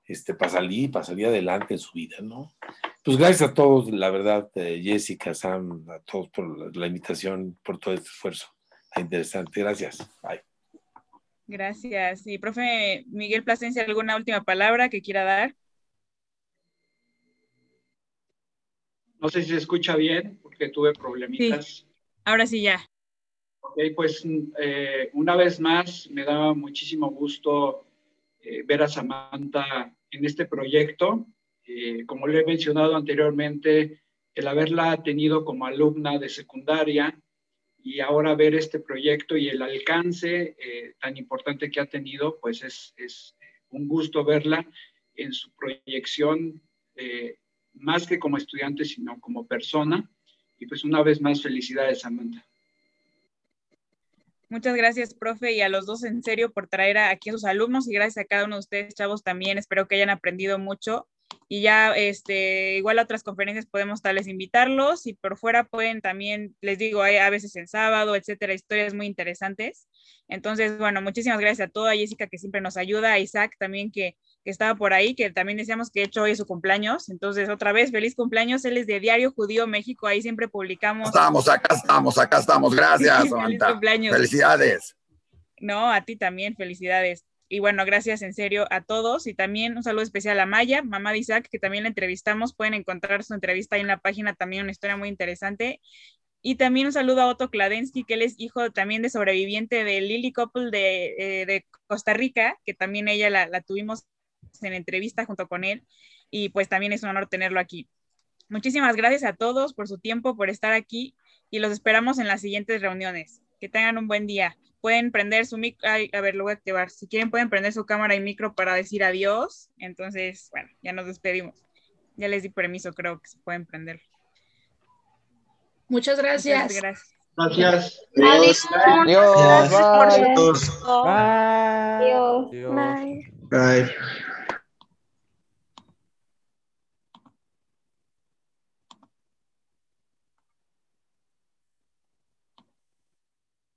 este, para salir, para salir adelante en su vida, ¿no? Pues gracias a todos, la verdad, eh, Jessica, Sam, a todos por la, invitación, por todo este esfuerzo. Interesante, gracias. Bye. Gracias. Y profe Miguel Plasencia, ¿alguna última palabra que quiera dar? No sé si se escucha bien porque tuve problemitas. Ahora sí ya. Ok, pues eh, una vez más me da muchísimo gusto eh, ver a Samantha en este proyecto. Eh, como le he mencionado anteriormente, el haberla tenido como alumna de secundaria y ahora ver este proyecto y el alcance tan importante que ha tenido, pues es, es un gusto verla en su proyección más que como estudiante, sino como persona. Y pues una vez más, felicidades, Samantha. Muchas gracias, profe, y a los dos en serio por traer aquí a sus alumnos y gracias a cada uno de ustedes, chavos, también. Espero que hayan aprendido mucho y ya este, igual a otras conferencias podemos tal vez invitarlos y por fuera pueden también, les digo, hay a veces en sábado, etcétera, historias muy interesantes. Entonces, bueno, muchísimas gracias a toda Jessica que siempre nos ayuda, a Isaac también que, que estaba por ahí, que también decíamos que de hecho hoy es su cumpleaños. Entonces, otra vez, feliz cumpleaños, él es de Diario Judío México, ahí siempre publicamos. Estamos, acá estamos, acá estamos, gracias. *laughs* feliz cumpleaños. Felicidades. No, a ti también, felicidades. Y bueno, gracias en serio a todos y también un saludo especial a Maya, mamá de Isaac, que también la entrevistamos. Pueden encontrar su entrevista ahí en la página, también una historia muy interesante. Y también un saludo a Otto Kladensky, que él es hijo también de sobreviviente de Lily Couple de, eh, Costa Rica, que también ella la, la tuvimos en entrevista junto con él. Y pues también es un honor tenerlo aquí. Muchísimas gracias a todos por su tiempo, por estar aquí y los esperamos en las siguientes reuniones. Que tengan un buen día pueden prender su micro, a ver, lo voy a activar, si quieren pueden prender su cámara y micro para decir adiós, entonces, bueno, ya nos despedimos. Ya les di permiso, creo que se pueden prender. Muchas gracias. Muchas gracias. Gracias. Adiós. Adiós. Adiós. Bye. Adiós. Bye. Bye.